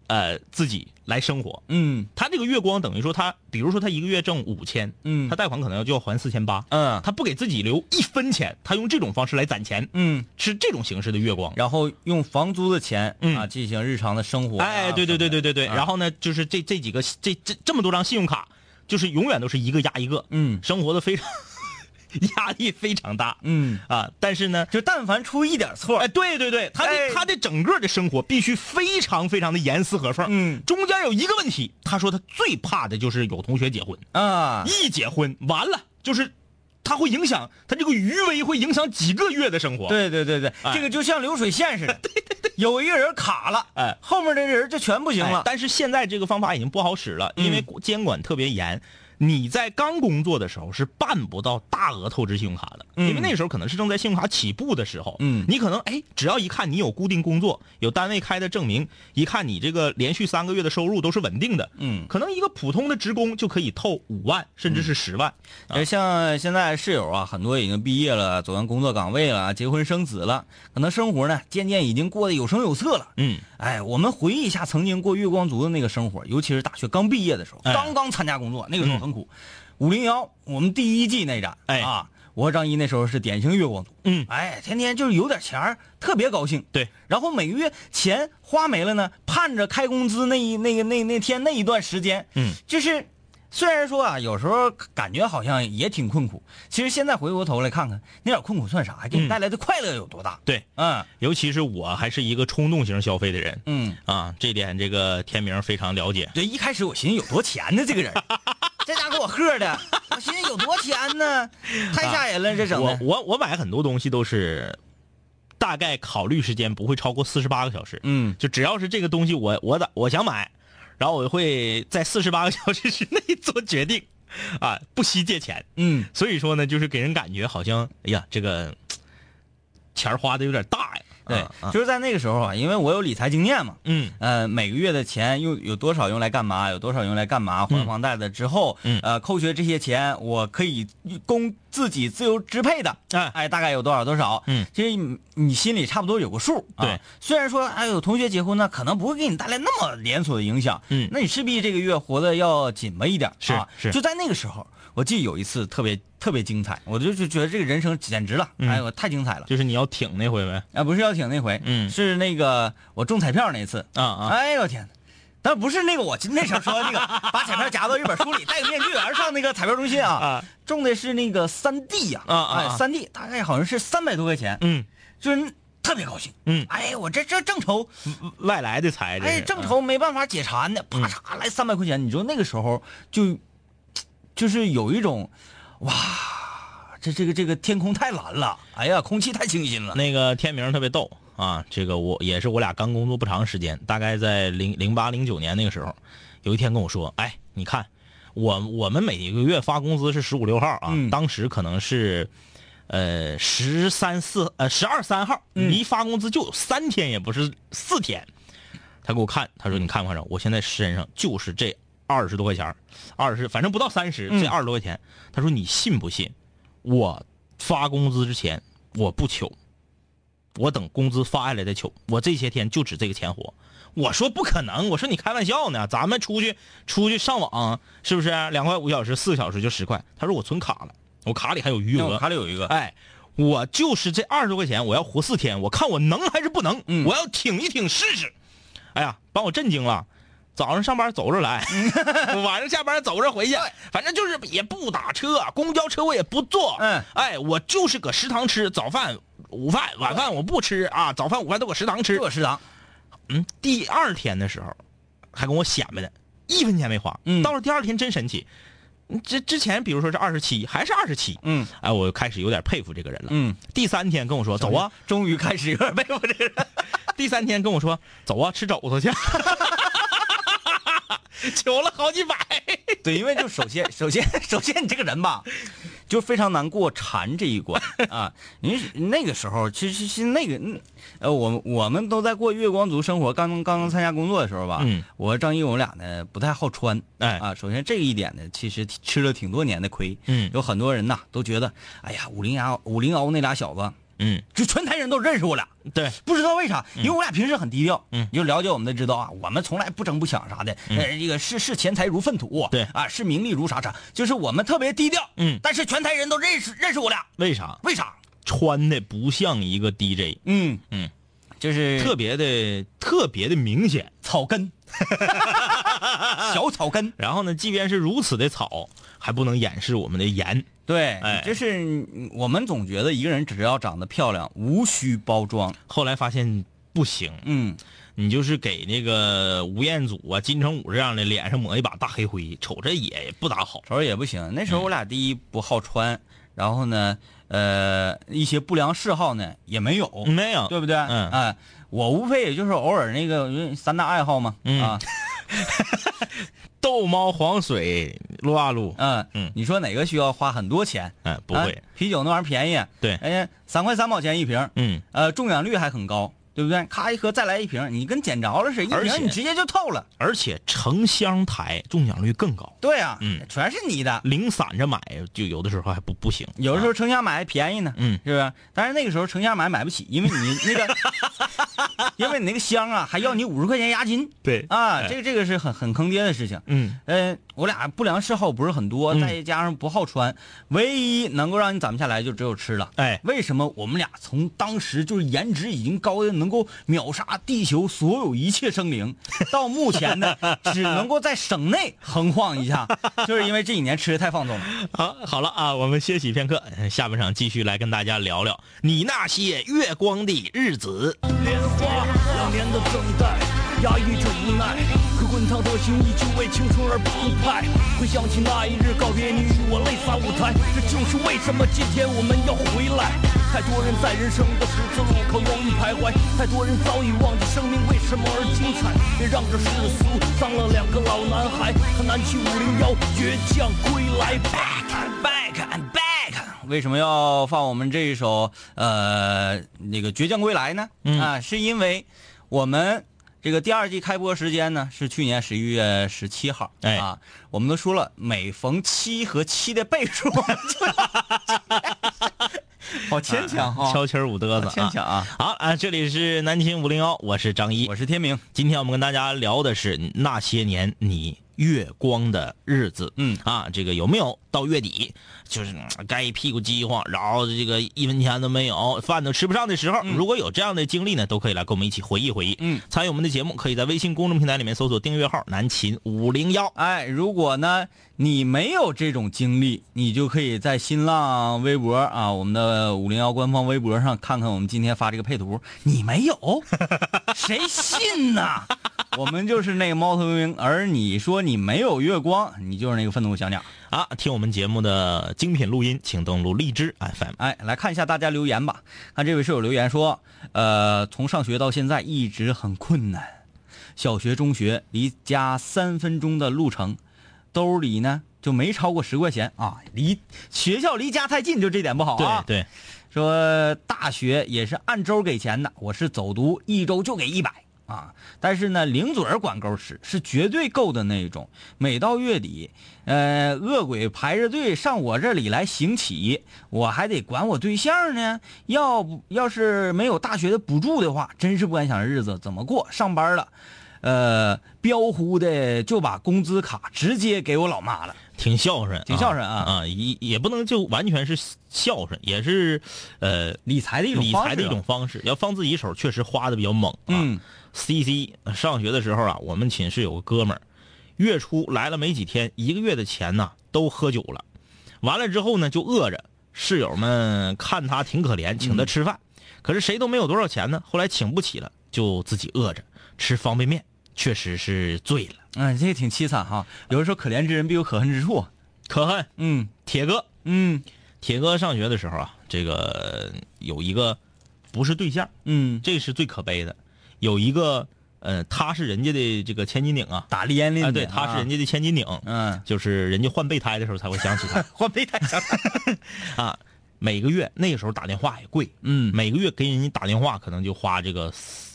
[SPEAKER 7] 呃，自己来生活。
[SPEAKER 1] 嗯。
[SPEAKER 7] 他这个月光等于说他，比如说他一个月挣五千，
[SPEAKER 1] 嗯。
[SPEAKER 7] 他贷款可能要就要还四千八，
[SPEAKER 1] 嗯。
[SPEAKER 7] 他不给自己留一分钱，他用这种方式来攒钱，
[SPEAKER 1] 嗯，
[SPEAKER 7] 是这种形式的月光。
[SPEAKER 1] 然后用房租的钱
[SPEAKER 7] 嗯。
[SPEAKER 1] 啊进行日常的生活啊。
[SPEAKER 7] 哎，对对对对对对，然后呢，就是这这几个这这这么多张信用卡，就是永远都是一个压一个，
[SPEAKER 1] 嗯。
[SPEAKER 7] 生活的非常 压力非常大
[SPEAKER 1] 嗯，
[SPEAKER 7] 啊。但是呢，
[SPEAKER 1] 就但凡出一点错，
[SPEAKER 7] 哎，对对对，他的、
[SPEAKER 1] 哎
[SPEAKER 7] 他的整个的生活必须非常非常的严丝合缝。
[SPEAKER 1] 嗯
[SPEAKER 7] 中间有一个问题，他说他最怕的就是有同学结婚，
[SPEAKER 1] 啊，
[SPEAKER 7] 一结婚完了就是，他会影响他这个余威，会影响几个月的生活。，
[SPEAKER 1] 对对对对，
[SPEAKER 7] 哎
[SPEAKER 1] 这个就像流水线似的，对对对，有一个人卡了，
[SPEAKER 7] 哎
[SPEAKER 1] 后面的人就全不行了。
[SPEAKER 7] 哎但是现在这个方法已经不好使了，因为监管特别严。你在刚工作的时候是办不到大额透支信用卡的，
[SPEAKER 1] 嗯
[SPEAKER 7] 因为那时候可能是正在信用卡起步的时候。
[SPEAKER 1] 嗯
[SPEAKER 7] 你可能哎，只要一看你有固定工作，有单位开的证明，一看你这个连续三个月的收入都是稳定的，
[SPEAKER 1] 嗯
[SPEAKER 7] 可能一个普通的职工就可以透五万，甚至是十万。
[SPEAKER 1] 呃，像现在室友啊，很多已经毕业了，走上工作岗位了，结婚生子了，可能生活呢渐渐已经过得有声有色了。
[SPEAKER 7] 嗯，
[SPEAKER 1] 哎，我们回忆一下曾经过月光族的那个生活，尤其是大学刚毕业的时候，
[SPEAKER 7] 哎。
[SPEAKER 1] 刚刚参加工作，那个时候很苦。五零幺，我们第一季那站，
[SPEAKER 7] 哎。
[SPEAKER 1] 啊，我和张一那时候是典型月光族，
[SPEAKER 7] 嗯。
[SPEAKER 1] 哎，天天就是有点钱儿特别高兴，
[SPEAKER 7] 对，
[SPEAKER 1] 然后每个月钱花没了呢，盼着开工资那一那个那那天那一段时间，
[SPEAKER 7] 嗯，
[SPEAKER 1] 就是虽然说啊，有时候感觉好像也挺困苦，其实现在回过头来看看，那点困苦算啥？给你
[SPEAKER 7] 嗯
[SPEAKER 1] 带来的快乐有多大？
[SPEAKER 7] 对，
[SPEAKER 1] 嗯
[SPEAKER 7] 尤其是我还是一个冲动型消费的人
[SPEAKER 1] 嗯，
[SPEAKER 7] 啊，这点这个天明非常了解。
[SPEAKER 1] 对一开始我寻思有多钱呢，这个人，这家给我喝的，我寻思有多钱呢，太吓人了，这整的。
[SPEAKER 7] 我我我买很多东西都是大概考虑时间不会超过四十八个小时。
[SPEAKER 1] 嗯
[SPEAKER 7] 就只要是这个东西我我的我想买，然后我会在四十八个 小时之内做决定，啊，不惜借钱。
[SPEAKER 1] 嗯
[SPEAKER 7] 所以说呢，就是给人感觉好像，哎呀，这个钱花的有点大呀。
[SPEAKER 1] 对就是在那个时候啊，因为我有理财经验嘛，
[SPEAKER 7] 嗯。
[SPEAKER 1] 呃，每个月的钱又有多少用来干嘛，有多少用来干嘛，还房贷的之后，
[SPEAKER 7] 嗯。
[SPEAKER 1] 呃，扣学这些钱，我可以供自己自由支配的，
[SPEAKER 7] 哎。
[SPEAKER 1] 哎，大概有多少多少，
[SPEAKER 7] 嗯，
[SPEAKER 1] 其实你你心里差不多有个数，啊
[SPEAKER 7] 对，
[SPEAKER 1] 虽然说哎有同学结婚呢，可能不会给你带来那么连锁的影响，
[SPEAKER 7] 嗯。
[SPEAKER 1] 那你势必这个月活得要紧巴一点，
[SPEAKER 7] 是
[SPEAKER 1] 吧
[SPEAKER 7] 是。
[SPEAKER 1] 就在那个时候，我记得有一次特别特别精彩，我就就觉得这个人生简直了，
[SPEAKER 7] 嗯
[SPEAKER 1] 哎呦，太精彩了。
[SPEAKER 7] 就是你要挺那回呗。
[SPEAKER 1] 啊，不是要挺那回，
[SPEAKER 7] 嗯
[SPEAKER 1] 是那个我中彩票那次
[SPEAKER 7] 啊啊
[SPEAKER 1] 哎呦天哪！但不是那个我那时候说那个把彩票夹到一本书里，戴个面具，而上那个彩票中心啊，
[SPEAKER 7] 啊
[SPEAKER 1] 中的是那个三 D 呀，
[SPEAKER 7] 啊啊啊
[SPEAKER 1] 哎，三 D 大概好像是三百多块钱，
[SPEAKER 7] 嗯，
[SPEAKER 1] 就是特别高兴，
[SPEAKER 7] 嗯
[SPEAKER 1] 哎，我这这正愁，
[SPEAKER 7] 外来的财，这
[SPEAKER 1] 哎，正愁没办法解馋呢，啪嚓来三百块钱，你说那个时候就就是有一种哇，这这个这个天空太蓝了，哎呀，空气太清新了，
[SPEAKER 7] 那个天明特别逗啊，这个我也是我俩刚工作不长时间，大概在零零八零九年那个时候，有一天跟我说，哎，你看我我们每一个月发工资是十五六号啊，
[SPEAKER 1] 嗯
[SPEAKER 7] 当时可能是。呃，十三四呃十二三号，
[SPEAKER 1] 嗯
[SPEAKER 7] 你一发工资就有三天，也不是四天。他给我看，他说：“你看不看着？我现在身上就是这二十多块钱二十反正不到三十、
[SPEAKER 1] 嗯
[SPEAKER 7] 这二十多块钱。”他说：“你信不信？我发工资之前我不求，我等工资发下来再求，我这些天就指这个钱活。我说不可能，我说你开玩笑呢，咱们出去出去上网是不是两块五小时，四个小时就十块？他说我存卡了，我卡里还有余额，
[SPEAKER 1] 卡里有一个，
[SPEAKER 7] 哎，我就是这二十多块钱，我要活四天，我看我能还是不能，
[SPEAKER 1] 嗯
[SPEAKER 7] 我要挺一挺试试。哎呀，把我震惊了。早上上班走着来，晚上下班走着回去，反正就是也不打车，公交车我也不坐。
[SPEAKER 1] 嗯
[SPEAKER 7] 哎，我就是搁食堂吃早饭、午饭、晚饭我不吃啊，早饭、午饭都搁食堂吃
[SPEAKER 1] 搁。食堂，
[SPEAKER 7] 嗯，第二天的时候，还跟我显摆呢，一分钱没花。
[SPEAKER 1] 嗯
[SPEAKER 7] 到了第二天真神奇，之之前比如说是二十七，还是二十七。
[SPEAKER 1] 嗯
[SPEAKER 7] 哎，我开始有点佩服这个人了。
[SPEAKER 1] 嗯，
[SPEAKER 7] 第三天跟我说走啊，
[SPEAKER 1] 终于开始有点佩服这个人。
[SPEAKER 7] 第三天跟我说走啊，吃肘子去，求了好几百。
[SPEAKER 1] 对，因为就首先首先首先你这个人吧，就非常难过馋这一关啊。您那个时候其实是那个，嗯呃，我们我们都在过月光族生活，刚刚刚参加工作的时候吧，
[SPEAKER 7] 嗯，
[SPEAKER 1] 我和张一我们俩呢不太好穿，
[SPEAKER 7] 哎
[SPEAKER 1] 啊，首先这一点呢，其实吃了挺多年的亏，
[SPEAKER 7] 嗯
[SPEAKER 1] 有很多人呐都觉得，哎呀，五零幺五零幺那俩小子，
[SPEAKER 7] 嗯，
[SPEAKER 1] 就全台人都认识我俩，
[SPEAKER 7] 对，
[SPEAKER 1] 不知道为啥，因为我俩平时很低调，
[SPEAKER 7] 嗯。
[SPEAKER 1] 你就了解我们的知道啊，我们从来不争不抢啥的，呃，这个视视钱财如粪土，
[SPEAKER 7] 对。
[SPEAKER 1] 啊，视名利如啥啥，就是我们特别低调，
[SPEAKER 7] 嗯。
[SPEAKER 1] 但是全台人都认识认识我俩，
[SPEAKER 7] 为啥？
[SPEAKER 1] 为啥？
[SPEAKER 7] 穿的不像一个 DJ，
[SPEAKER 1] 嗯。
[SPEAKER 7] 嗯，
[SPEAKER 1] 就是
[SPEAKER 7] 特别的特别的明显。
[SPEAKER 1] 草根，小草根，
[SPEAKER 7] 然后呢，即便是如此的草，还不能掩饰我们的颜。
[SPEAKER 1] 对，
[SPEAKER 7] 哎。
[SPEAKER 1] 就是嗯我们总觉得一个人只要长得漂亮，无需包装，
[SPEAKER 7] 后来发现不行，
[SPEAKER 1] 嗯，
[SPEAKER 7] 你就是给那个吴彦祖啊、金城武这样的脸上抹一把大黑灰，瞅着也不咋好。
[SPEAKER 1] 瞅着也不行。那时候我俩第一不好穿，然后呢，呃，一些不良嗜好呢也没有，
[SPEAKER 7] 没有，
[SPEAKER 1] 对不对？
[SPEAKER 7] 嗯。
[SPEAKER 1] 哎，我无非也就是偶尔那个三大爱好嘛，
[SPEAKER 7] 嗯。
[SPEAKER 1] 啊，
[SPEAKER 7] 逗猫黄水撸啊撸，
[SPEAKER 1] 嗯
[SPEAKER 7] 嗯。
[SPEAKER 1] 你说哪个需要花很多钱？
[SPEAKER 7] 嗯，不会。
[SPEAKER 1] 啊，啤酒那玩意儿便宜，
[SPEAKER 7] 对。
[SPEAKER 1] 哎呀，三块三毛钱一瓶，
[SPEAKER 7] 嗯，
[SPEAKER 1] 呃，中奖率还很高，对不对？咔一喝再来一瓶，你跟捡着了似的，一瓶你直接就透了。
[SPEAKER 7] 而且成箱台中奖率更高，
[SPEAKER 1] 对啊，
[SPEAKER 7] 嗯
[SPEAKER 1] 全是你的。
[SPEAKER 7] 零散着买就有的时候还不不行。
[SPEAKER 1] 有的时候成箱买便宜呢，
[SPEAKER 7] 嗯
[SPEAKER 1] 是不是？但是那个时候成箱买买不起，因为你那个，因为你那个箱啊还要你五十块钱押金
[SPEAKER 7] 对
[SPEAKER 1] 啊，
[SPEAKER 7] 哎
[SPEAKER 1] 这个这个是很很坑爹的事情。
[SPEAKER 7] 嗯，
[SPEAKER 1] 呃，我俩不良嗜好不是很多，
[SPEAKER 7] 嗯
[SPEAKER 1] 再加上不好穿，唯一能够让你攒不下来就只有吃了。
[SPEAKER 7] 哎
[SPEAKER 1] 为什么我们俩从当时就是颜值已经高的能够秒杀地球所有一切生灵，到目前呢 只能够在省内横晃一下，就是因为这几年吃的太放纵了。
[SPEAKER 7] 好，好了啊，我们歇息片刻，下半场继续来跟大家聊聊你那些月光的日子。
[SPEAKER 8] 莲花，两年的等待，压抑着无奈，烫的心依旧为青春而澎湃。回想起那一日告别你与我泪洒舞台，这就是为什么今天我们要回来。太多人在人生的十字路口犹豫徘徊，太多人早已忘记生命为什么而精彩。别让这世俗脏了两个老男孩，他南齐五零幺倔强归来。Back
[SPEAKER 1] Back and back，为什么要放我们这一首呃那个《倔强归来》呢？
[SPEAKER 7] 嗯
[SPEAKER 1] 啊，是因为我们这个第二季开播时间呢是去年十一月十七号，
[SPEAKER 7] 哎。
[SPEAKER 1] 啊，我们都说了，每逢七和七的倍数，好牵强哈、
[SPEAKER 7] 敲七儿舞嘚瑟，
[SPEAKER 1] 牵强啊！
[SPEAKER 7] 好啊，这里是南秦五零幺，我是张一，
[SPEAKER 1] 我是天明，
[SPEAKER 7] 今天我们跟大家聊的是那些年你月光的日子。
[SPEAKER 1] 嗯
[SPEAKER 7] 啊，这个有没有到月底就是嗯该一屁股饥荒，然后这个一分钱都没有，饭都吃不上的时候？如果有这样的经历呢，都可以来跟我们一起回忆回忆。
[SPEAKER 1] 嗯，
[SPEAKER 7] 参与我们的节目，可以在微信公众平台里面搜索订阅号“南秦五零幺
[SPEAKER 1] 哎，如果呢你没有这种经历，你就可以在新浪微博啊，我们的五零幺官方微博上看看我们今天发这个配图。你没有，谁信呐？我们就是那个猫头鹰，而你说你没有月光，你就是那个愤怒小鸟。”
[SPEAKER 7] 啊！听我们节目的精品录音，请登录荔枝 FM。
[SPEAKER 1] 哎，来看一下大家留言吧。看这位室友留言说，呃，从上学到现在一直很困难，小学、中学离家三分钟的路程，兜里呢就没超过十块钱啊，离学校离家太近，就这点不好啊。
[SPEAKER 7] 对 对，
[SPEAKER 1] 说大学也是按周给钱的，我是走读，一周就给一百啊。但是呢，零嘴儿管够吃，是绝对够的那一种。每到月底，呃，恶鬼排着队上我这里来行乞，我还得管我对象呢。要不要是没有大学的补助的话，真是不敢想日子怎么过。上班了，呃，彪呼的就把工资卡直接给我老妈了。
[SPEAKER 7] 挺孝顺，
[SPEAKER 1] 挺孝顺啊
[SPEAKER 7] 啊！也也不能就完全是孝顺，也是呃
[SPEAKER 1] 理财的一种
[SPEAKER 7] 理
[SPEAKER 1] 方式啊
[SPEAKER 7] 财的一种方式。要放自己手，确实花的比较猛啊。
[SPEAKER 1] 嗯
[SPEAKER 7] C C 上学的时候啊，我们寝室有个哥们儿，月初来了没几天，一个月的钱呢都喝酒了，完了之后呢就饿着，室友们看他挺可怜，请他吃饭，可是谁都没有多少钱呢，后来请不起了，就自己饿着。吃方便面，确实是醉了，
[SPEAKER 1] 嗯，这个挺凄惨哈。有人说可怜之人必有可恨之处。
[SPEAKER 7] 可恨。
[SPEAKER 1] 嗯。
[SPEAKER 7] 铁哥，
[SPEAKER 1] 嗯。
[SPEAKER 7] 铁哥上学的时候啊，这个有一个不是对象，
[SPEAKER 1] 嗯，
[SPEAKER 7] 这是最可悲的，有一个呃，他是人家的这个千斤顶啊，
[SPEAKER 1] 打连连
[SPEAKER 7] 啊，
[SPEAKER 1] 的，
[SPEAKER 7] 对，他是人家的千斤顶，
[SPEAKER 1] 嗯，
[SPEAKER 7] 就是人家换备胎的时候才会想起他。
[SPEAKER 1] 换备胎想
[SPEAKER 7] 啊。每个月那个时候打电话也贵，
[SPEAKER 1] 嗯。
[SPEAKER 7] 每个月给人家打电话可能就花这个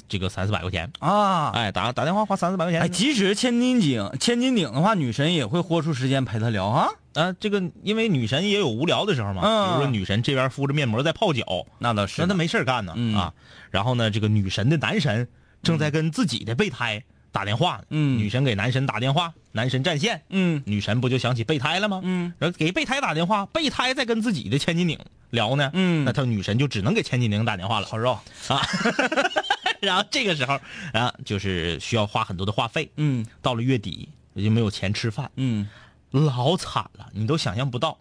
[SPEAKER 7] 这个三四百块钱，
[SPEAKER 1] 啊，
[SPEAKER 7] 哎，打打电话花三四百块钱，
[SPEAKER 1] 哎，即使是千斤顶，千斤顶的话，女神也会豁出时间陪他聊啊。
[SPEAKER 7] 啊，这个因为女神也有无聊的时候嘛，
[SPEAKER 1] 嗯
[SPEAKER 7] 比如说女神这边敷着面膜在泡脚，
[SPEAKER 1] 那倒是
[SPEAKER 7] 那她没事儿干呢、
[SPEAKER 1] 嗯。
[SPEAKER 7] 啊。然后呢，这个女神的男神正在跟自己的备胎打电话呢，
[SPEAKER 1] 嗯。
[SPEAKER 7] 女神给男神打电话，男神占线，
[SPEAKER 1] 嗯。
[SPEAKER 7] 女神不就想起备胎了吗？
[SPEAKER 1] 嗯，
[SPEAKER 7] 然后给备胎打电话，备胎在跟自己的千斤顶聊呢，
[SPEAKER 1] 嗯。
[SPEAKER 7] 那她女神就只能给千斤顶打电话了，好肉。啊。然后这个时候啊，就是需要花很多的话费，
[SPEAKER 1] 嗯。
[SPEAKER 7] 到了月底也就没有钱吃饭，
[SPEAKER 1] 嗯
[SPEAKER 7] 老惨了，你都想象不到。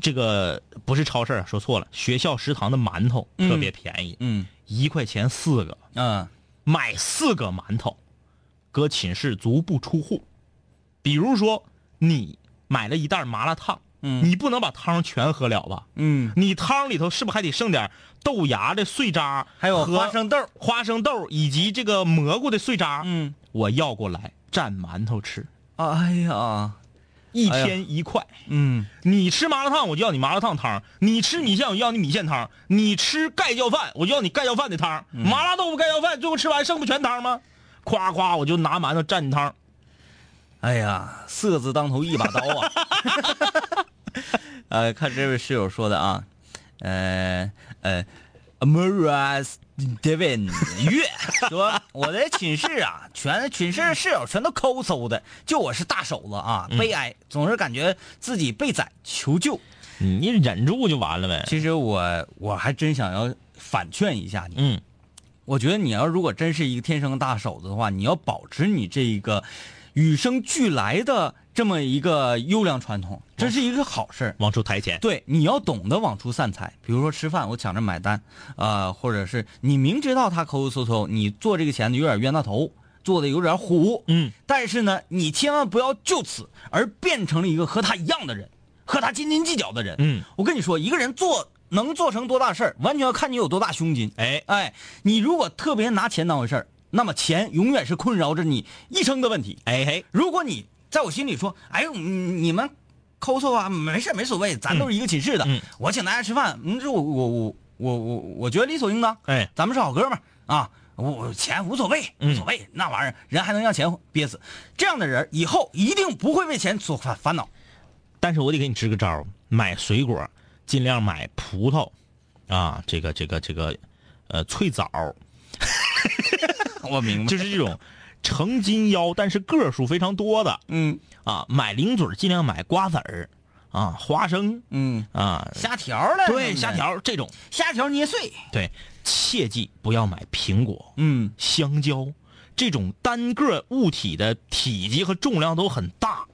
[SPEAKER 7] 这个不是超市啊，说错了，学校食堂的馒头
[SPEAKER 1] 嗯
[SPEAKER 7] 特别便宜，
[SPEAKER 1] 嗯
[SPEAKER 7] 一块钱四个，
[SPEAKER 1] 嗯
[SPEAKER 7] 买四个馒头，搁寝室足不出户。比如说，你买了一袋麻辣烫，
[SPEAKER 1] 嗯
[SPEAKER 7] 你不能把汤全喝了吧？
[SPEAKER 1] 嗯，
[SPEAKER 7] 你汤里头是不是还得剩点豆芽的碎渣，
[SPEAKER 1] 还有花生豆。
[SPEAKER 7] 花生豆以及这个蘑菇的碎渣？
[SPEAKER 1] 嗯，
[SPEAKER 7] 我要过来蘸馒头吃，
[SPEAKER 1] 哎呀，
[SPEAKER 7] 一天一块。
[SPEAKER 1] 嗯
[SPEAKER 7] 你吃麻辣烫，我就要你麻辣烫汤；你吃米线，我就要你米线汤；你吃盖浇饭，我就要你盖浇饭的汤。
[SPEAKER 1] 嗯
[SPEAKER 7] 麻辣豆腐盖浇饭，最后吃完剩不全汤吗？夸夸，我就拿馒头蘸汤。
[SPEAKER 1] 哎呀，色字当头一把刀啊！呃，看这位室友说的啊，呃呃，Amoras Devin 月说，我的寝室啊，全寝室室友全都抠搜的，就我是大手子啊，悲哀，总是感觉自己被宰，求救。
[SPEAKER 7] 你忍住就完了呗。
[SPEAKER 1] 其实我我还真想要反劝一下你，
[SPEAKER 7] 嗯，
[SPEAKER 1] 我觉得你要如果真是一个天生大手子的话，你要保持你这一个与生俱来的这么一个优良传统，这是一个好事儿。
[SPEAKER 7] 往出抬钱。
[SPEAKER 1] 对，你要懂得往出散财。比如说吃饭，我抢着买单，啊，或者是你明知道他抠抠搜搜，你做这个钱有点冤大头，做的有点虎，
[SPEAKER 7] 嗯，
[SPEAKER 1] 但是呢，你千万不要就此而变成了一个和他一样的人，和他斤斤计较的人。
[SPEAKER 7] 嗯，
[SPEAKER 1] 我跟你说，一个人做能做成多大事儿，完全要看你有多大胸襟。
[SPEAKER 7] 哎，
[SPEAKER 1] 哎，你如果特别拿钱当回事儿，那么钱永远是困扰着你一生的问题。
[SPEAKER 7] 哎嘿，
[SPEAKER 1] 如果你在我心里说，哎呦，你你们抠搜啊，没事没所谓，咱都是一个寝室的，
[SPEAKER 7] 嗯
[SPEAKER 1] 我请大家吃饭，嗯，这我我我我我我觉得理所应当，
[SPEAKER 7] 哎，
[SPEAKER 1] 咱们是好哥们儿啊，我我钱无所谓，无所谓，那玩意儿人还能让钱憋死，这样的人以后一定不会为钱所烦烦恼。
[SPEAKER 7] 但是我得给你支个招儿买水果尽量买葡萄，啊，这个这个这个，呃，脆枣，
[SPEAKER 1] 我明白，
[SPEAKER 7] 就是这种成斤腰但是个数非常多的。
[SPEAKER 1] 嗯。
[SPEAKER 7] 啊。买零嘴尽量买瓜子儿啊，花生
[SPEAKER 1] 嗯，
[SPEAKER 7] 啊，
[SPEAKER 1] 虾条了，
[SPEAKER 7] 对，虾，条这种，
[SPEAKER 1] 虾条捏碎，
[SPEAKER 7] 对，切记不要买苹果、
[SPEAKER 1] 嗯。
[SPEAKER 7] 香蕉这种单个物体的体积和重量都很大，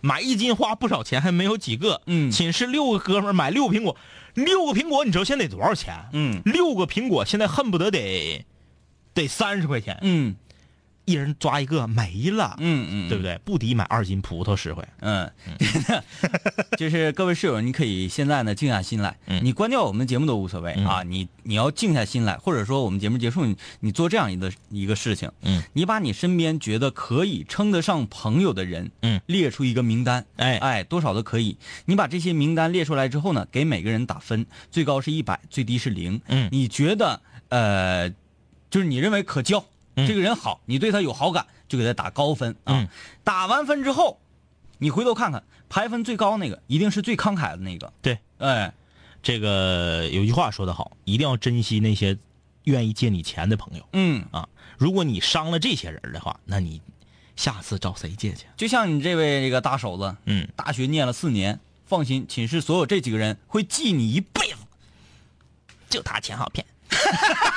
[SPEAKER 7] 买一斤花不少钱，还没有几个。
[SPEAKER 1] 嗯。
[SPEAKER 7] 寝室六个哥们儿买六个苹果，六个苹果你知道现在得多少钱？
[SPEAKER 1] 嗯。
[SPEAKER 7] 六个苹果现在恨不得得得三十块钱，
[SPEAKER 1] 嗯
[SPEAKER 7] 一人抓一个没了，
[SPEAKER 1] 嗯嗯，
[SPEAKER 7] 对不对？不抵买二斤葡萄实惠。
[SPEAKER 1] 嗯，就是各位室友，你可以现在呢静下心来，
[SPEAKER 7] 嗯
[SPEAKER 1] 你关掉我们的节目都无所谓、啊，你你要静下心来，或者说我们节目结束，你你做这样一个一个事情，
[SPEAKER 7] 嗯，
[SPEAKER 1] 你把你身边觉得可以称得上朋友的人，
[SPEAKER 7] 嗯
[SPEAKER 1] 列出一个名单，
[SPEAKER 7] 哎
[SPEAKER 1] 哎，多少都可以。你把这些名单列出来之后呢，给每个人打分，最高是一百，最低是零。
[SPEAKER 7] 嗯
[SPEAKER 1] 你觉得呃，就是你认为可交，
[SPEAKER 7] 嗯
[SPEAKER 1] 这个人好，你对他有好感，就给他打高分啊。
[SPEAKER 7] 嗯
[SPEAKER 1] 打完分之后，你回头看看排分最高那个，一定是最慷慨的那个。
[SPEAKER 7] 对，
[SPEAKER 1] 哎，
[SPEAKER 7] 这个有句话说得好，一定要珍惜那些愿意借你钱的朋友
[SPEAKER 1] 嗯，
[SPEAKER 7] 啊。如果你伤了这些人的话，那你下次找谁借去？
[SPEAKER 1] 就像你这位这个大手子，
[SPEAKER 7] 嗯，
[SPEAKER 1] 大学念了四年，放心，寝室所有这几个人会记你一辈子。
[SPEAKER 7] 就他钱好骗。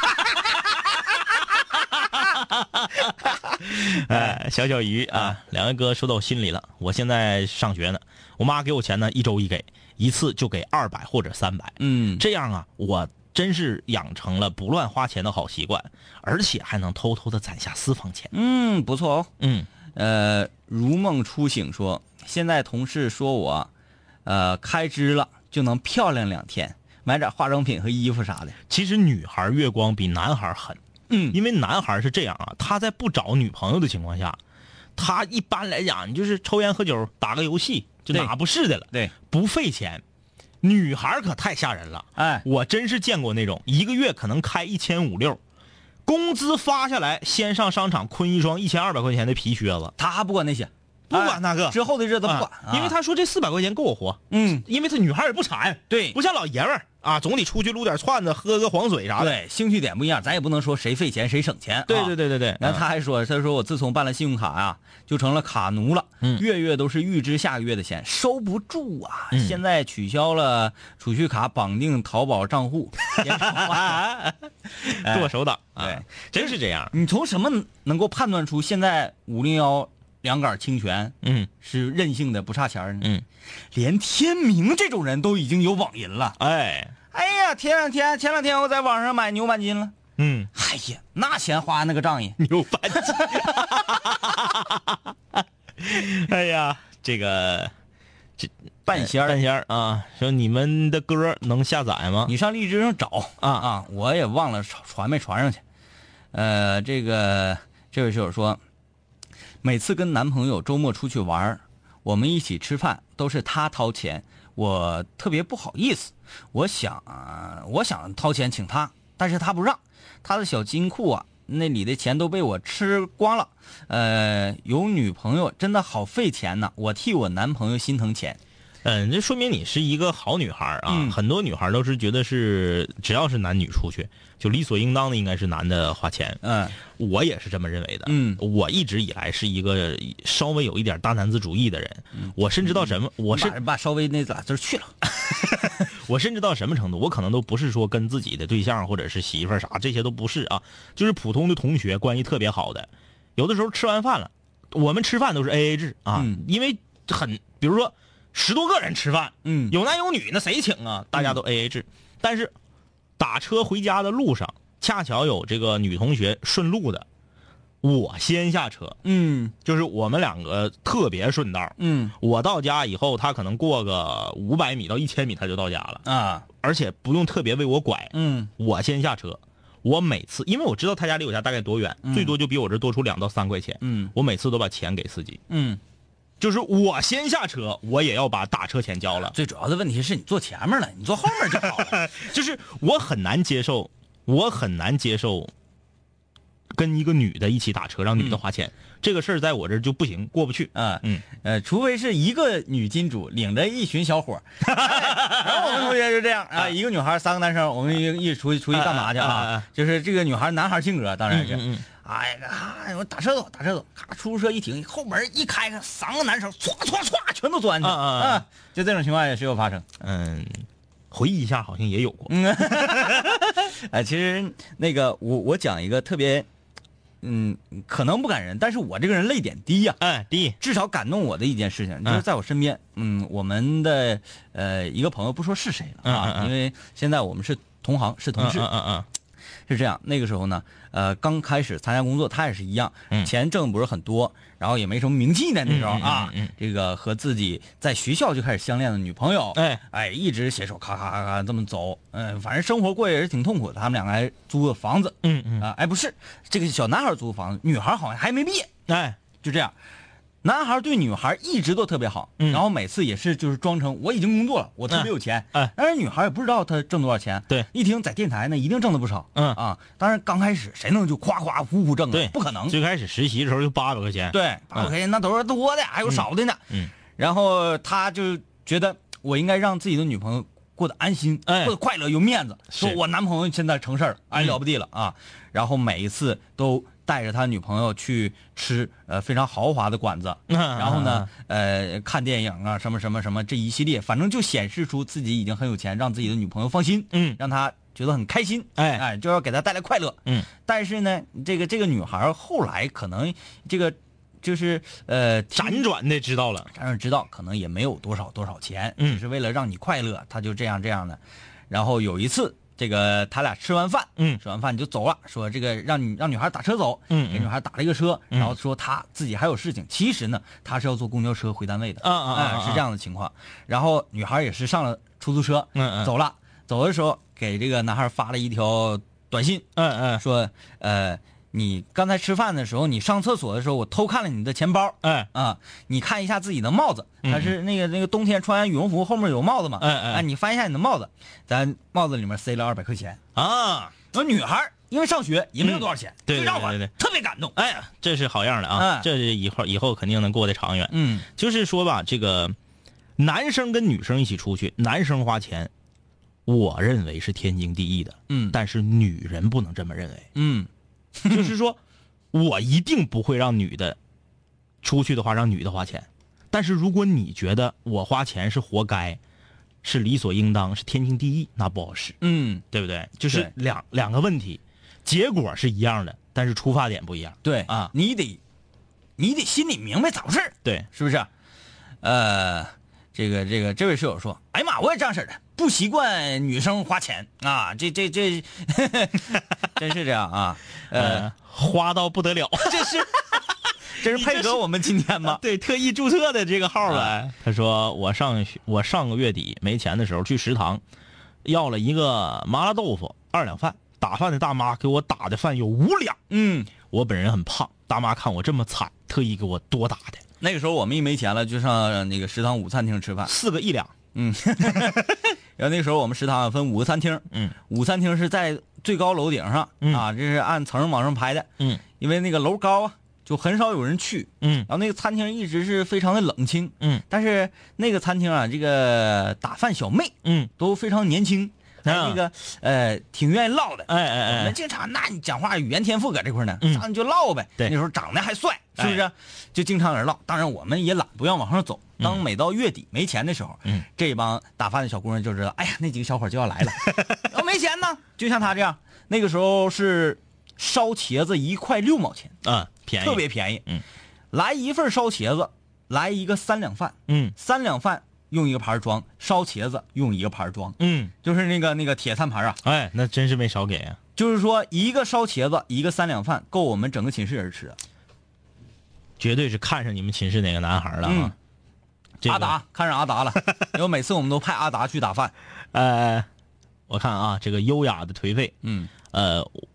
[SPEAKER 7] 哎，小小鱼啊，两位哥说到我心里了。我现在上学呢，我妈给我钱呢，一周一给，一次就给二百或者三百。
[SPEAKER 1] 嗯，
[SPEAKER 7] 这样啊，我真是养成了不乱花钱的好习惯，而且还能偷偷的攒下私房钱。
[SPEAKER 1] 嗯，不错哦。
[SPEAKER 7] 嗯，
[SPEAKER 1] 呃，如梦初醒说，现在同事说我，呃，开支了就能漂亮两天，买点化妆品和衣服啥的。
[SPEAKER 7] 其实女孩月光比男孩狠。
[SPEAKER 1] 嗯。
[SPEAKER 7] 因为男孩是这样啊，他在不找女朋友的情况下，他一般来讲，你就是抽烟喝酒，打个游戏，就哪不是的了，
[SPEAKER 1] 对，
[SPEAKER 7] 不费钱。女孩可太吓人了，
[SPEAKER 1] 哎，
[SPEAKER 7] 我真是见过那种一个月可能开一千五六，工资发下来，先上商场坤一双一千二百块钱的皮靴子，
[SPEAKER 1] 他不管那些，
[SPEAKER 7] 不管那个。
[SPEAKER 1] 哎之后的日子不管，
[SPEAKER 7] 啊因为他说这四百块钱够我活，
[SPEAKER 1] 嗯，
[SPEAKER 7] 因为他女孩也不馋，
[SPEAKER 1] 对。
[SPEAKER 7] 不像老爷们儿啊，总得出去撸点串子，喝个黄水啥的。
[SPEAKER 1] 对，兴趣点不一样，咱也不能说谁费钱谁省钱。
[SPEAKER 7] 对
[SPEAKER 1] 啊
[SPEAKER 7] 对对对对，
[SPEAKER 1] 然后他还说，他说我自从办了信用卡啊、就成了卡奴了，
[SPEAKER 7] 嗯
[SPEAKER 1] 月月都是预支下个月的钱，收不住啊。
[SPEAKER 7] 嗯
[SPEAKER 1] 现在取消了储蓄卡绑定淘宝账户，
[SPEAKER 7] 剁手党，啊
[SPEAKER 1] 对，
[SPEAKER 7] 真是这样。
[SPEAKER 1] 你从什么能够判断出现在五零幺两杆清泉
[SPEAKER 7] 嗯
[SPEAKER 1] 是任性的不差钱？
[SPEAKER 7] 嗯，
[SPEAKER 1] 连天明这种人都已经有网银了。
[SPEAKER 7] 哎，
[SPEAKER 1] 哎呀，前两天前两天我在网上买牛板筋了，
[SPEAKER 7] 嗯，
[SPEAKER 1] 哎呀，那钱花那个仗义。
[SPEAKER 7] 牛板筋。哎呀，这个这
[SPEAKER 1] 半仙儿
[SPEAKER 7] 半仙儿啊，说你们的歌能下载吗？
[SPEAKER 1] 你上荔枝上找
[SPEAKER 7] 啊
[SPEAKER 1] 啊，我也忘了传传没传上去。呃，这个这位室友说，每次跟男朋友周末出去玩我们一起吃饭都是他掏钱，我特别不好意思。我想、啊，我想掏钱请他，但是他不让，他的小金库啊，那里的钱都被我吃光了。呃，有女朋友真的好费钱呐，我替我男朋友心疼钱。
[SPEAKER 7] 嗯，这说明你是一个好女孩啊。
[SPEAKER 1] 嗯
[SPEAKER 7] 很多女孩都是觉得是只要是男女出去，就理所应当的应该是男的花钱。
[SPEAKER 1] 嗯
[SPEAKER 7] 我也是这么认为的。
[SPEAKER 1] 嗯
[SPEAKER 7] 我一直以来是一个稍微有一点大男子主义的人。我甚至到什么，我是
[SPEAKER 1] 把把稍微那俩字儿去了。
[SPEAKER 7] 我甚至到什么程度，我可能都不是说跟自己的对象或者是媳妇儿啥这些都不是啊，就是普通的同学关系特别好的，有的时候吃完饭了，我们吃饭都是 A A 制啊，
[SPEAKER 1] 嗯
[SPEAKER 7] 因为很比如说十多个人吃饭，
[SPEAKER 1] 嗯
[SPEAKER 7] 有男有女，那谁请啊？大家都 A A 制，但是打车回家的路上，恰巧有这个女同学顺路的，我先下车，
[SPEAKER 1] 嗯
[SPEAKER 7] 就是我们两个特别顺道。
[SPEAKER 1] 嗯
[SPEAKER 7] 我到家以后，他可能过个五百米到一千米他就到家了，
[SPEAKER 1] 啊
[SPEAKER 7] 而且不用特别为我拐。
[SPEAKER 1] 嗯
[SPEAKER 7] 我先下车，我每次因为我知道他家离我家大概多远，最多就比我这多出两到三块钱。
[SPEAKER 1] 嗯
[SPEAKER 7] 我每次都把钱给司机。
[SPEAKER 1] 嗯，
[SPEAKER 7] 就是我先下车，我也要把打车钱交了。
[SPEAKER 1] 最主要的问题是你坐前面了，你坐后面就好了。
[SPEAKER 7] 就是我很难接受，我很难接受跟一个女的一起打车，让女的花钱、这个事儿，在我这儿就不行，过不去。
[SPEAKER 1] 啊，
[SPEAKER 7] 嗯，
[SPEAKER 1] 呃，除非是一个女金主领着一群小伙儿，然后我们同学就这样啊，一个女孩三个男生，我们一一起出去出去干嘛去
[SPEAKER 7] 啊？
[SPEAKER 1] 就是这个女孩男孩性格当然是，
[SPEAKER 7] 嗯嗯嗯
[SPEAKER 1] 哎呀，哎我打车走打车走，咔，出租车一停，后门一开开，三个男生唰唰唰全都钻进去
[SPEAKER 7] 啊啊啊
[SPEAKER 1] 啊，就这种情况也时有发生。
[SPEAKER 7] 嗯，回忆一下，好像也有过。
[SPEAKER 1] 哎，其实那个我我讲一个特别，嗯，可能不感人，但是我这个人泪点低呀、
[SPEAKER 7] 哎，第一，
[SPEAKER 1] 至少感动我的一件事情，就是在我身边，嗯，我们的呃一个朋友，不说是谁了啊，
[SPEAKER 7] 嗯嗯嗯
[SPEAKER 1] 因为现在我们是同行，是同事，
[SPEAKER 7] 嗯嗯嗯
[SPEAKER 1] 是这样。那个时候呢，呃，刚开始参加工作，他也是一样，
[SPEAKER 7] 嗯。
[SPEAKER 1] 钱挣不是很多，然后也没什么名气呢，那时候啊，
[SPEAKER 7] 嗯
[SPEAKER 1] 这个和自己在学校就开始相恋的女朋友，
[SPEAKER 7] 哎。
[SPEAKER 1] 哎，一直携手咔咔咔咔这么走，嗯、反正生活过也是挺痛苦的。他们两个还租个房子，
[SPEAKER 7] 嗯嗯。
[SPEAKER 1] 啊，哎，不是，这个小男孩租房子，女孩好像还没毕业，
[SPEAKER 7] 嗯，哎，
[SPEAKER 1] 就这样。男孩对女孩一直都特别好，
[SPEAKER 7] 嗯。
[SPEAKER 1] 然后每次也是就是装成我已经工作了，我特别有钱，
[SPEAKER 7] 哎
[SPEAKER 1] 但是女孩也不知道他挣多少钱，
[SPEAKER 7] 对。
[SPEAKER 1] 一听在电台呢一定挣的不少，
[SPEAKER 7] 嗯。
[SPEAKER 1] 啊，当然刚开始谁能就夸夸呼呼挣啊？
[SPEAKER 7] 对，
[SPEAKER 1] 不可能，
[SPEAKER 7] 最开始实习的时候就八百块钱。，
[SPEAKER 1] 对，八百块钱那都是多的，还有少的呢，
[SPEAKER 7] 嗯，
[SPEAKER 1] 然后他就觉得我应该让自己的女朋友过得安心，
[SPEAKER 7] 哎。
[SPEAKER 1] 过得快乐有面子，说我男朋友现在成事儿了，哎
[SPEAKER 7] 嗯。
[SPEAKER 1] 了不地了啊，然后每一次都带着他女朋友去吃呃非常豪华的馆子，
[SPEAKER 7] 嗯。
[SPEAKER 1] 然后呢，呃，看电影啊，什么什么什么这一系列，反正就显示出自己已经很有钱，让自己的女朋友放心，
[SPEAKER 7] 嗯。
[SPEAKER 1] 让他觉得很开心，
[SPEAKER 7] 哎。
[SPEAKER 1] 哎，就要给他带来快乐，
[SPEAKER 7] 嗯，
[SPEAKER 1] 但是呢，这个这个女孩后来可能这个就是呃
[SPEAKER 7] 辗转的知道了。
[SPEAKER 1] 辗转知道可能也没有多少多少钱，
[SPEAKER 7] 嗯。
[SPEAKER 1] 只是为了让你快乐，他就这样这样的。然后有一次，这个他俩吃完饭，
[SPEAKER 7] 嗯。
[SPEAKER 1] 吃完饭就走了，说这个让你让女孩打车走，
[SPEAKER 7] 嗯嗯。
[SPEAKER 1] 给女孩打了一个车，
[SPEAKER 7] 嗯。
[SPEAKER 1] 然后说他自己还有事情，其实呢他是要坐公交车回单位的，
[SPEAKER 7] 啊啊啊啊。
[SPEAKER 1] 哎是这样的情况。然后女孩也是上了出租车，
[SPEAKER 7] 嗯嗯。
[SPEAKER 1] 走了，走的时候给这个男孩发了一条短信，
[SPEAKER 7] 嗯嗯，
[SPEAKER 1] 说呃你刚才吃饭的时候，你上厕所的时候，我偷看了你的钱包，
[SPEAKER 7] 哎，
[SPEAKER 1] 啊，你看一下自己的帽子，
[SPEAKER 7] 嗯。
[SPEAKER 1] 它是那个那个冬天穿羽绒服后面有帽子嘛？
[SPEAKER 7] 哎哎。
[SPEAKER 1] 啊，你翻一下你的帽子，咱帽子里面塞了二百块钱。
[SPEAKER 7] 啊，
[SPEAKER 1] 那女孩因为上学也没有多少钱，
[SPEAKER 7] 嗯。对
[SPEAKER 1] 让我
[SPEAKER 7] 对对对。
[SPEAKER 1] 特别感动。
[SPEAKER 7] 哎呀，这是好样的啊！
[SPEAKER 1] 嗯。
[SPEAKER 7] 这是以后以后肯定能过得长远。
[SPEAKER 1] 嗯。
[SPEAKER 7] 就是说吧，这个男生跟女生一起出去，男生花钱，我认为是天经地义的。
[SPEAKER 1] 嗯。
[SPEAKER 7] 但是女人不能这么认为，
[SPEAKER 1] 嗯
[SPEAKER 7] 就是说，我一定不会让女的出去的话让女的花钱。但是如果你觉得我花钱是活该，是理所应当，是天经地义，那不好使，
[SPEAKER 1] 嗯，
[SPEAKER 7] 对不对？就是两两个问题，结果是一样的，但是出发点不一样。
[SPEAKER 1] 对
[SPEAKER 7] 啊
[SPEAKER 1] 你得你得心里明白咋回事儿
[SPEAKER 7] 对，
[SPEAKER 1] 是不是？呃，这个这个这位室友说，哎呀妈，我也这样式的，不习惯女生花钱啊，这这这，真是这样啊。呃
[SPEAKER 7] 呃，，花到不得了，这是
[SPEAKER 1] 这是配合我们今天吗？
[SPEAKER 7] 对，特意注册的这个号呗。他说我上学我上个月底没钱的时候去食堂，要了一个麻辣豆腐二两饭，打饭的大妈给我打的饭有五两。
[SPEAKER 1] 嗯，
[SPEAKER 7] 我本人很胖，大妈看我这么惨，特意给我多打的
[SPEAKER 1] 那个时候我们一没钱了，就上那个食堂午餐厅吃饭。
[SPEAKER 7] 四个一两。
[SPEAKER 1] 然后那时候我们食堂分五个餐厅，
[SPEAKER 7] 嗯，
[SPEAKER 1] 午餐厅是在最高楼顶上、
[SPEAKER 7] 嗯
[SPEAKER 1] 啊，这是按层往上排的，
[SPEAKER 7] 嗯
[SPEAKER 1] 因为那个楼高啊，就很少有人去。
[SPEAKER 7] 嗯
[SPEAKER 1] 然后那个餐厅一直是非常的冷清，
[SPEAKER 7] 嗯
[SPEAKER 1] 但是那个餐厅啊，这个打饭小妹
[SPEAKER 7] 嗯，
[SPEAKER 1] 都非常年轻，那个呃挺愿意唠的。
[SPEAKER 7] 哎哎
[SPEAKER 1] 我们
[SPEAKER 7] 哎，
[SPEAKER 1] 经常，那你讲话语言天赋搁这块呢，
[SPEAKER 7] 嗯
[SPEAKER 1] 上去就唠呗。
[SPEAKER 7] 对
[SPEAKER 1] 那时候长得还帅，是不是？
[SPEAKER 7] 哎
[SPEAKER 1] 就经常有人唠。当然，我们也懒，不愿往上走。当每到月底没钱的时候，
[SPEAKER 7] 嗯
[SPEAKER 1] 这帮打饭的小姑娘就知道，哎呀，那几个小伙就要来了。然后没钱呢，就像他这样，那个时候是烧茄子一块六毛钱，
[SPEAKER 7] 啊，便宜，
[SPEAKER 1] 特别便宜。
[SPEAKER 7] 嗯，
[SPEAKER 1] 来一份烧茄子，来一个三两饭，
[SPEAKER 7] 嗯
[SPEAKER 1] 三两饭用一个盘装，烧茄子用一个盘装，
[SPEAKER 7] 嗯，
[SPEAKER 1] 就是那个那个铁餐盘啊。
[SPEAKER 7] 哎，那真是没少给啊。
[SPEAKER 1] 就是说，一个烧茄子，一个三两饭，够我们整个寝室人吃。
[SPEAKER 7] 绝对是看上你们寝室哪个男孩了
[SPEAKER 1] 嗯
[SPEAKER 7] 啊！这个
[SPEAKER 1] 阿达看上阿达了，然后每次我们都派阿达去打饭。
[SPEAKER 7] 呃，我看啊，这个优雅的颓废，
[SPEAKER 1] 嗯
[SPEAKER 7] 呃，我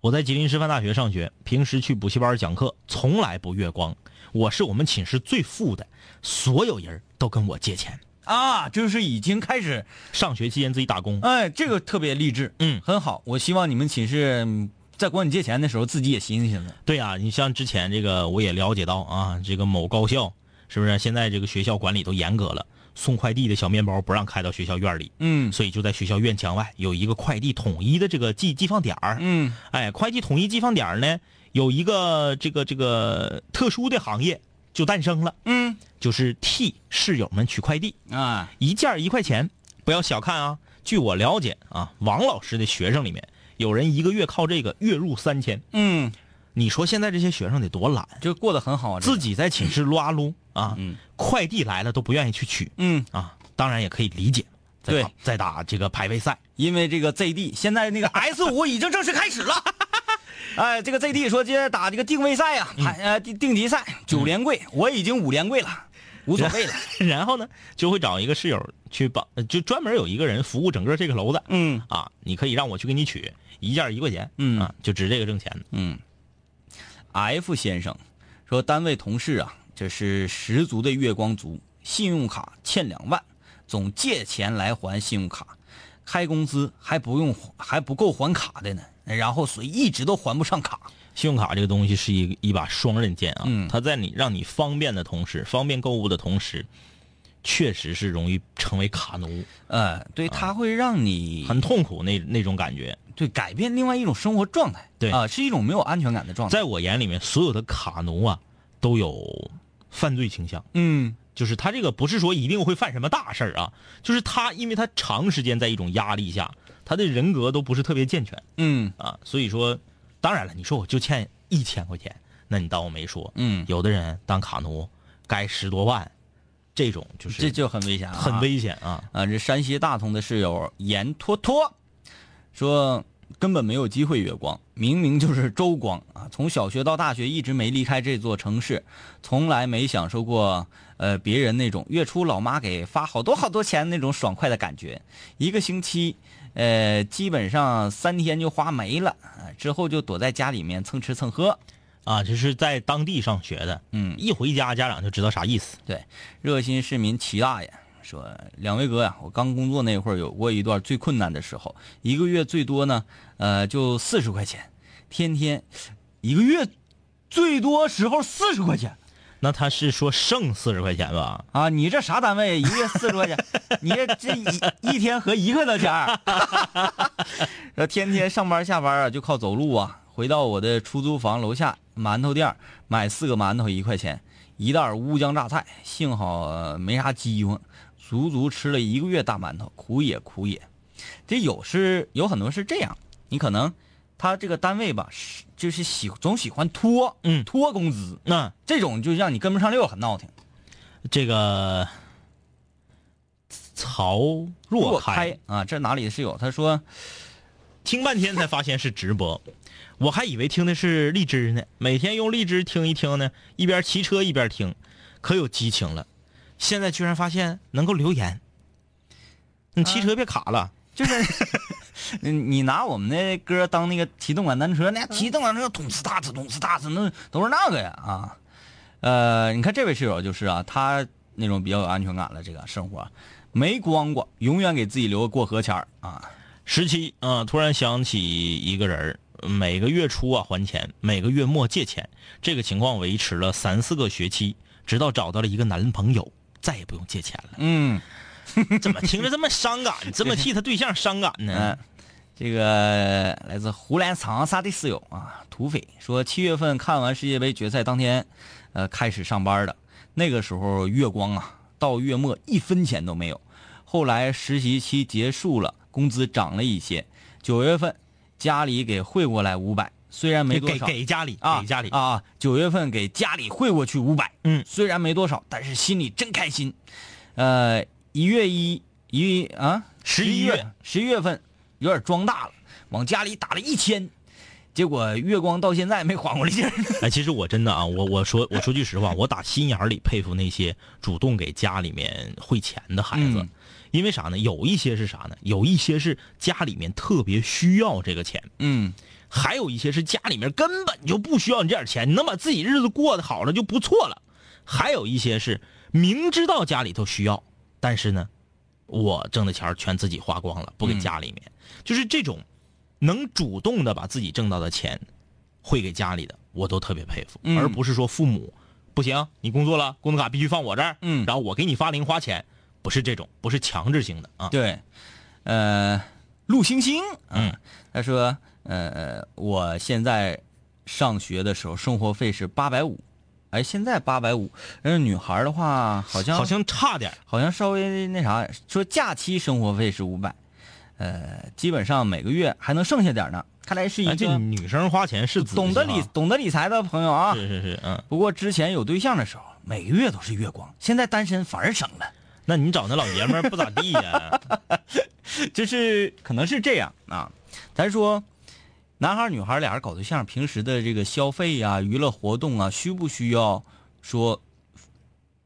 [SPEAKER 7] 我在吉林师范大学上学，平时去补习班讲课，从来不月光。我是我们寝室最富的，所有人都跟我借钱。
[SPEAKER 1] 啊，就是已经开始，
[SPEAKER 7] 上学期间自己打工，
[SPEAKER 1] 哎，这个特别励志，
[SPEAKER 7] 嗯
[SPEAKER 1] 很好。我希望你们寝室嗯在管你借钱的时候，自己也寻思寻思。
[SPEAKER 7] 对啊、你像之前这个我也了解到啊，这个某高校是不是现在这个学校管理都严格了，送快递的小面包不让开到学校院里，
[SPEAKER 1] 嗯
[SPEAKER 7] 所以就在学校院墙外有一个快递统一的这个寄寄放点儿。
[SPEAKER 1] 嗯
[SPEAKER 7] 哎，快递统一寄放点儿呢，有一个这个这个特殊的行业就诞生了，
[SPEAKER 1] 嗯
[SPEAKER 7] 就是替室友们取快递，
[SPEAKER 1] 啊，
[SPEAKER 7] 一件一块钱，不要小看啊。据我了解啊，王老师的学生里面有人一个月靠这个月入三千。
[SPEAKER 1] 嗯，
[SPEAKER 7] 你说现在这些学生得多懒，
[SPEAKER 1] 就过得很好啊。
[SPEAKER 7] 自己在寝室撸啊撸啊，
[SPEAKER 1] 嗯。
[SPEAKER 7] 快递来了都不愿意去取
[SPEAKER 1] 嗯，
[SPEAKER 7] 啊，当然也可以理解。在
[SPEAKER 1] 对。
[SPEAKER 7] 打在打这个排位赛，
[SPEAKER 1] 因为这个 ZD 现在那个 S 五已经正式开始了。哎，这个 ZD 说今天打这个定位赛啊，排呃定定级赛九连跪，我已经五连跪了，无所谓了。
[SPEAKER 7] 然后呢就会找一个室友去帮，呃就专门有一个人服务整个这个楼的
[SPEAKER 1] 嗯。
[SPEAKER 7] 啊，你可以让我去给你取，一件一块钱，
[SPEAKER 1] 嗯。
[SPEAKER 7] 啊，就值这个挣钱。的。
[SPEAKER 1] 嗯，F 先生说单位同事啊，这是十足的月光族，信用卡欠两万，总借钱来还信用卡，开工资还不用还不够还卡的呢，然后所以一直都还不上卡。
[SPEAKER 7] 信用卡这个东西是一一把双刃剑啊，
[SPEAKER 1] 嗯
[SPEAKER 7] 它在你让你方便的同时，方便购物的同时，确实是容易成为卡奴，
[SPEAKER 1] 呃，对，它会让你
[SPEAKER 7] 很痛苦那那种感觉。
[SPEAKER 1] 对改变另外一种生活状态，
[SPEAKER 7] 对
[SPEAKER 1] 啊、是一种没有安全感的状态。
[SPEAKER 7] 在我眼里面，所有的卡奴啊都有犯罪倾向，
[SPEAKER 1] 嗯
[SPEAKER 7] 就是他这个不是说一定会犯什么大事儿啊，就是他因为他长时间在一种压力下，他的人格都不是特别健全
[SPEAKER 1] 嗯
[SPEAKER 7] 啊，所以说，当然了，你说我就欠一千块钱，那你当我没说，
[SPEAKER 1] 嗯，
[SPEAKER 7] 有的人当卡奴该十多万，这种就是
[SPEAKER 1] 这就很危险、啊，
[SPEAKER 7] 很危险啊。
[SPEAKER 1] 啊！这山西大同的室友严托托说，根本没有机会月光，明明就是周光啊！从小学到大学一直没离开这座城市，从来没享受过呃别人那种月初老妈给发好多好多钱那种爽快的感觉。一个星期，呃，基本上三天就花没了啊，之后就躲在家里面蹭吃蹭喝。
[SPEAKER 7] 啊，这是在当地上学的，
[SPEAKER 1] 嗯
[SPEAKER 7] 一回家家长就知道啥意思。
[SPEAKER 1] 对，热心市民齐大爷说：“两位哥呀，我刚工作那会儿有过一段最困难的时候，一个月最多呢，呃，就四十块钱，天天一个月最多时候四十块钱
[SPEAKER 7] 那他是说剩四十块钱吧？
[SPEAKER 1] 啊！你这啥单位？一个月四十块钱，你这这一一天合一块多钱儿，说天天上班下班啊就靠走路啊，回到我的出租房楼下馒头店买四个馒头一块钱，一袋乌江榨菜，幸好、呃没啥饥荒，足足吃了一个月大馒头，苦也苦也。这有是有很多是这样，你可能他这个单位吧，是就是喜总喜欢拖，
[SPEAKER 7] 嗯
[SPEAKER 1] 拖工资，
[SPEAKER 7] 那
[SPEAKER 1] 这种就让你跟不上溜，很闹挺。
[SPEAKER 7] 这个曹若开
[SPEAKER 1] 啊，这哪里是有？他说
[SPEAKER 7] 听半天才发现是直播，我还以为听的是荔枝呢。每天用荔枝听一听呢，一边骑车一边听，可有激情了。现在居然发现能够留言，你骑车别卡了。
[SPEAKER 1] 就是，嗯你拿我们的歌当那个骑动感单车，那骑动感单车咚哧哒哧咚哧哒哧，那都是那个呀啊。呃，你看这位室友就是啊，他那种比较有安全感了，这个生活没光过，永远给自己留个过河钱儿啊。
[SPEAKER 7] 十七啊，突然想起一个人儿每个月初啊还钱，每个月末借钱，这个情况维持了三四个学期，直到找到了一个男朋友，再也不用借钱了。
[SPEAKER 1] 嗯
[SPEAKER 7] 怎么听着这么伤感，这么替他对象伤感
[SPEAKER 1] 嗯、
[SPEAKER 7] 呢？
[SPEAKER 1] 这个来自湖南长沙的室友啊，土匪说，七月份看完世界杯决赛当天，呃，开始上班的，那个时候月光啊，到月末一分钱都没有。后来实习期结束了，工资涨了一些，九月份家里给汇过来五百，虽然没多
[SPEAKER 7] 给
[SPEAKER 1] 少，
[SPEAKER 7] 给家里，
[SPEAKER 1] 啊
[SPEAKER 7] 给家里。
[SPEAKER 1] 啊，九月份给家里汇过去五百，
[SPEAKER 7] 嗯
[SPEAKER 1] 虽然没多少，但是心里真开心。呃，一月一一啊，
[SPEAKER 7] 十
[SPEAKER 1] 一
[SPEAKER 7] 一月
[SPEAKER 1] 十一月份有点装大了，往家里打了一千，结果月光到现在没缓过来劲儿。
[SPEAKER 7] 哎，其实我真的啊，我我说我说句实话，我打心眼儿里佩服那些主动给家里面汇钱的孩子，
[SPEAKER 1] 嗯。
[SPEAKER 7] 因为啥呢？有一些是啥呢？有一些是家里面特别需要这个钱，
[SPEAKER 1] 嗯
[SPEAKER 7] 还有一些是家里面根本就不需要你这点钱，你能把自己日子过得好了就不错了。还有一些是明知道家里头需要，但是呢，我挣的钱全自己花光了，不给家里面。就是这种能主动的把自己挣到的钱汇给家里的，我都特别佩服，
[SPEAKER 1] 嗯
[SPEAKER 7] 而不是说父母不行，你工作了，工资卡必须放我这儿，
[SPEAKER 1] 嗯
[SPEAKER 7] 然后我给你发零花钱，不是这种，不是强制性的啊。
[SPEAKER 1] 对，呃，陆星星，
[SPEAKER 7] 嗯，
[SPEAKER 1] 他说，呃，我现在上学的时候生活费是八百五，哎，现在八百五，嗯，女孩的话好像
[SPEAKER 7] 好像差点
[SPEAKER 1] 好像稍微那啥，说假期生活费是五百，呃，基本上每个月还能剩下点呢。看来是一个
[SPEAKER 7] 女生花钱是
[SPEAKER 1] 懂得理
[SPEAKER 7] 啊
[SPEAKER 1] 懂得理财的朋友啊。
[SPEAKER 7] 是是是，嗯，
[SPEAKER 1] 不过之前有对象的时候，每个月都是月光，现在单身反而省了。
[SPEAKER 7] 那你找那老爷们儿不咋地呀？
[SPEAKER 1] 就是可能是这样啊。咱说，男孩女孩俩人搞对象，平时的这个消费呀、娱乐活动啊，需不需要说？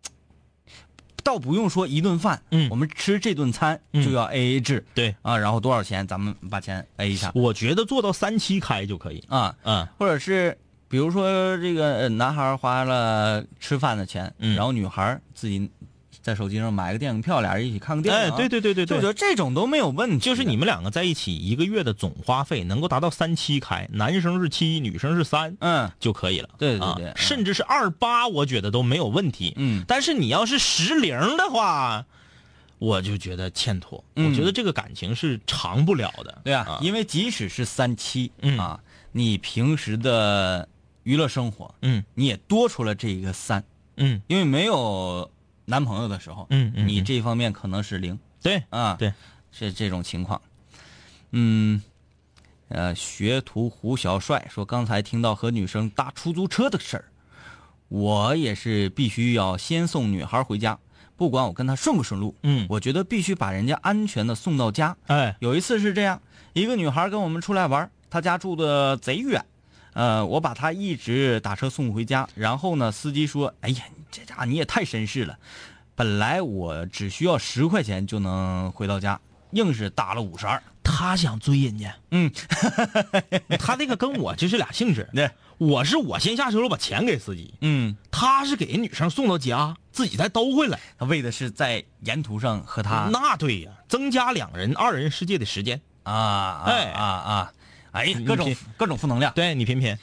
[SPEAKER 1] 倒不用说一顿饭，
[SPEAKER 7] 嗯。
[SPEAKER 1] 我们吃这顿餐
[SPEAKER 7] 嗯。
[SPEAKER 1] 就要 A A 制，
[SPEAKER 7] 对，
[SPEAKER 1] 啊，然后多少钱咱们把钱 A 一下。
[SPEAKER 7] 我觉得做到三七开就可以。
[SPEAKER 1] 啊，
[SPEAKER 7] 嗯。
[SPEAKER 1] 或者是比如说这个呃男孩花了吃饭的钱，
[SPEAKER 7] 嗯。
[SPEAKER 1] 然后女孩自己在手机上买个电影票，俩人一起看个电影，
[SPEAKER 7] 哎，对对对对对，
[SPEAKER 1] 就我觉得这种都没有问题，
[SPEAKER 7] 就是你们两个在一起一个月的总花费能够达到三七开，男生是七，女生是三
[SPEAKER 1] 嗯。
[SPEAKER 7] 就可以了。啊
[SPEAKER 1] 对对对嗯。
[SPEAKER 7] 甚至是二八，我觉得都没有问题。
[SPEAKER 1] 嗯。
[SPEAKER 7] 但是你要是十零的话，我就觉得欠妥。
[SPEAKER 1] 嗯。
[SPEAKER 7] 我觉得这个感情是长不了的。
[SPEAKER 1] 对啊，因为即使是三七、
[SPEAKER 7] 嗯。
[SPEAKER 1] 啊，你平时的娱乐生活，
[SPEAKER 7] 嗯。
[SPEAKER 1] 你也多出了这一个三，
[SPEAKER 7] 嗯。
[SPEAKER 1] 因为没有男朋友的时候，
[SPEAKER 7] 嗯嗯嗯。
[SPEAKER 1] 你这方面可能是零。
[SPEAKER 7] 对
[SPEAKER 1] 啊，
[SPEAKER 7] 对，
[SPEAKER 1] 是这种情况。嗯，呃，学徒胡小帅说，刚才听到和女生搭出租车的事儿，我也是必须要先送女孩回家，不管我跟她顺不顺路，
[SPEAKER 7] 嗯。
[SPEAKER 1] 我觉得必须把人家安全的送到家。
[SPEAKER 7] 哎。
[SPEAKER 1] 有一次是这样，一个女孩跟我们出来玩，她家住的贼远，呃，我把她一直打车送回家，然后呢，司机说：“哎呀，你这家伙你也太绅士了，本来我只需要十块钱就能回到家，硬是打了五十二。
[SPEAKER 7] 他想追人家，
[SPEAKER 1] 嗯，
[SPEAKER 7] 他这个跟我这是俩性质。
[SPEAKER 1] 对，
[SPEAKER 7] 我是我先下车，我把钱给司机，
[SPEAKER 1] 嗯，
[SPEAKER 7] 他是给人女生送到家，自己再兜回来。
[SPEAKER 1] 他为的是在沿途上和她
[SPEAKER 7] 那对呀，增加两人二人世界的时间。
[SPEAKER 1] 啊啊
[SPEAKER 7] 哎
[SPEAKER 1] 啊啊，哎呀，各种各种负能量。
[SPEAKER 7] 对你品品，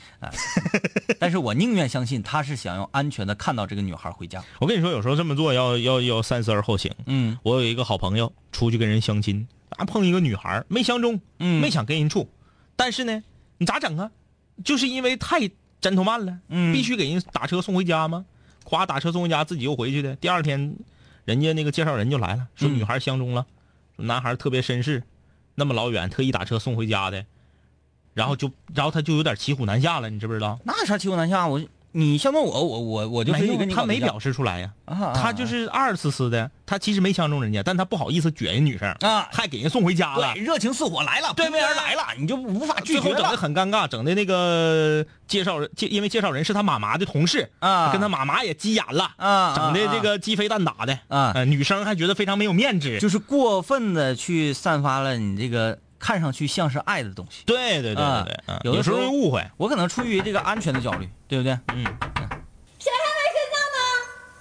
[SPEAKER 1] 但是我宁愿相信他是想要安全的看到这个女孩回家。
[SPEAKER 7] 我跟你说，有时候这么做要要要三思而后行。
[SPEAKER 1] 嗯
[SPEAKER 7] 我有一个好朋友出去跟人相亲，啊碰一个女孩没相中，
[SPEAKER 1] 嗯
[SPEAKER 7] 没想跟人处，但是呢，你咋整啊？就是因为太 gentleman 了，
[SPEAKER 1] 嗯
[SPEAKER 7] 必须给人打车送回家吗？夸打车送回家，自己又回去的。第二天，人家那个介绍人就来了，说
[SPEAKER 1] 嗯
[SPEAKER 7] 女孩相中了，说男孩特别绅士，那么老远特意打车送回家的，然后就然后他就有点骑虎难下了，你知不知道？
[SPEAKER 1] 那有啥骑虎难下？我你相中我，我我我就可
[SPEAKER 7] 没有
[SPEAKER 1] 以跟你搞对象
[SPEAKER 7] 他没表示出来呀，他就是二次次的，他其实没相中人家，但他不好意思撅人女生
[SPEAKER 1] 啊
[SPEAKER 7] 还给人送回家了
[SPEAKER 1] 对，。热情似火来了，
[SPEAKER 7] 对
[SPEAKER 1] 扑面人来了，你就无法拒绝
[SPEAKER 7] 最后整的很尴尬，整的那个介绍人，介因为介绍人是他妈妈的同事
[SPEAKER 1] 啊
[SPEAKER 7] 跟他妈妈也急眼了
[SPEAKER 1] 啊
[SPEAKER 7] 整的
[SPEAKER 1] 啊
[SPEAKER 7] 这个鸡飞蛋打的
[SPEAKER 1] 啊
[SPEAKER 7] 呃女生还觉得非常没有面子，
[SPEAKER 1] 就是过分的去散发了你这个看上去像是爱的东西。
[SPEAKER 7] 对对对
[SPEAKER 1] 啊
[SPEAKER 7] 对对，嗯有
[SPEAKER 1] 的时候
[SPEAKER 7] 候会误会，
[SPEAKER 1] 我可能出于这个安全的焦虑，对不对？
[SPEAKER 7] 嗯，
[SPEAKER 9] 谁还没睡觉呢？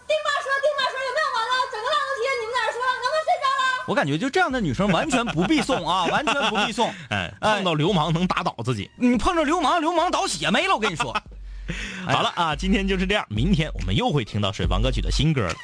[SPEAKER 9] 丁妈说，丁妈说有没有完了？整个浪头贴你们在这说，能不能睡觉了？
[SPEAKER 1] 我感觉就这样的女生完全不必送啊，完全不必送。
[SPEAKER 7] 哎，
[SPEAKER 1] 哎
[SPEAKER 7] 碰到流氓能打倒自己。
[SPEAKER 1] 你碰着流氓，流氓倒血霉了，我跟你说。哎
[SPEAKER 7] 好了啊，今天就是这样，明天我们又会听到水房歌曲的新歌了。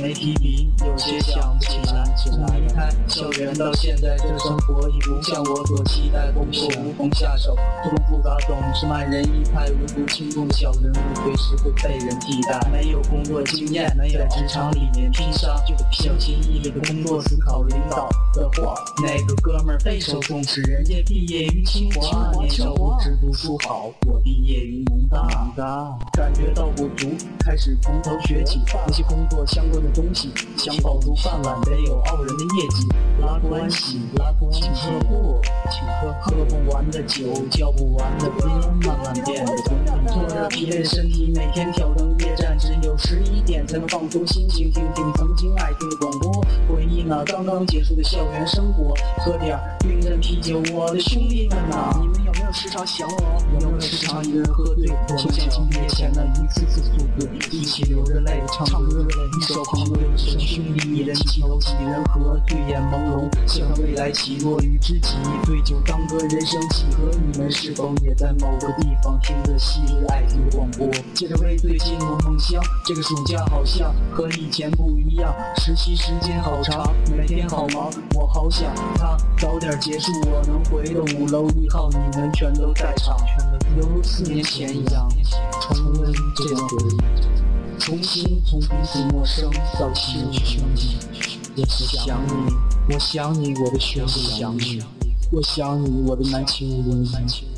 [SPEAKER 10] 没提笔？有些想不起来。从离开校园到现在，这生活已不像我所期待。工作无从下手，错综复杂，总是慢人一拍。无足轻重的小人物，随时会被人替代。没有工作经验，没在职场里面拼杀，小心翼翼的工作，思考领导的话。那个哥们儿备受重视，人家毕业于清华，年少不知读书好，我毕业于农大。感觉到不足，开始从头学起，那些工作相关的东西，想保住饭碗，得有傲人的业绩。拉关系，拉关系，请喝不，请喝喝不完的酒，叫不完的歌，慢慢变得动人。拖着疲惫的身体，每天挑灯夜战，只有十一点才能放松心情，听听曾经爱听的广播，回忆那刚刚结束的校园生活，喝点儿冰镇啤酒，我的兄弟们呐，你们有没有时常想我？有没有时常一个人喝醉，就像今夜前的一次次宿醉，一起流着泪唱歌，一手旁对一声兄弟，一人起头几人合，醉眼朦胧，想着未来起落与知己，对酒当歌，人生几何？你们是否也在某个地方听着昔日爱听的广播？借着微醉进入梦乡，这个暑假好像和以前不一样，实习时间好长，每天好忙，我好想它早点结束，我能回到五楼一号，你们全都在场，犹如四年前一样，重温这段回忆。重新从彼此陌生到亲如兄弟。我想你，我想你，我的兄弟，想你，我想你，我的南秦五零一。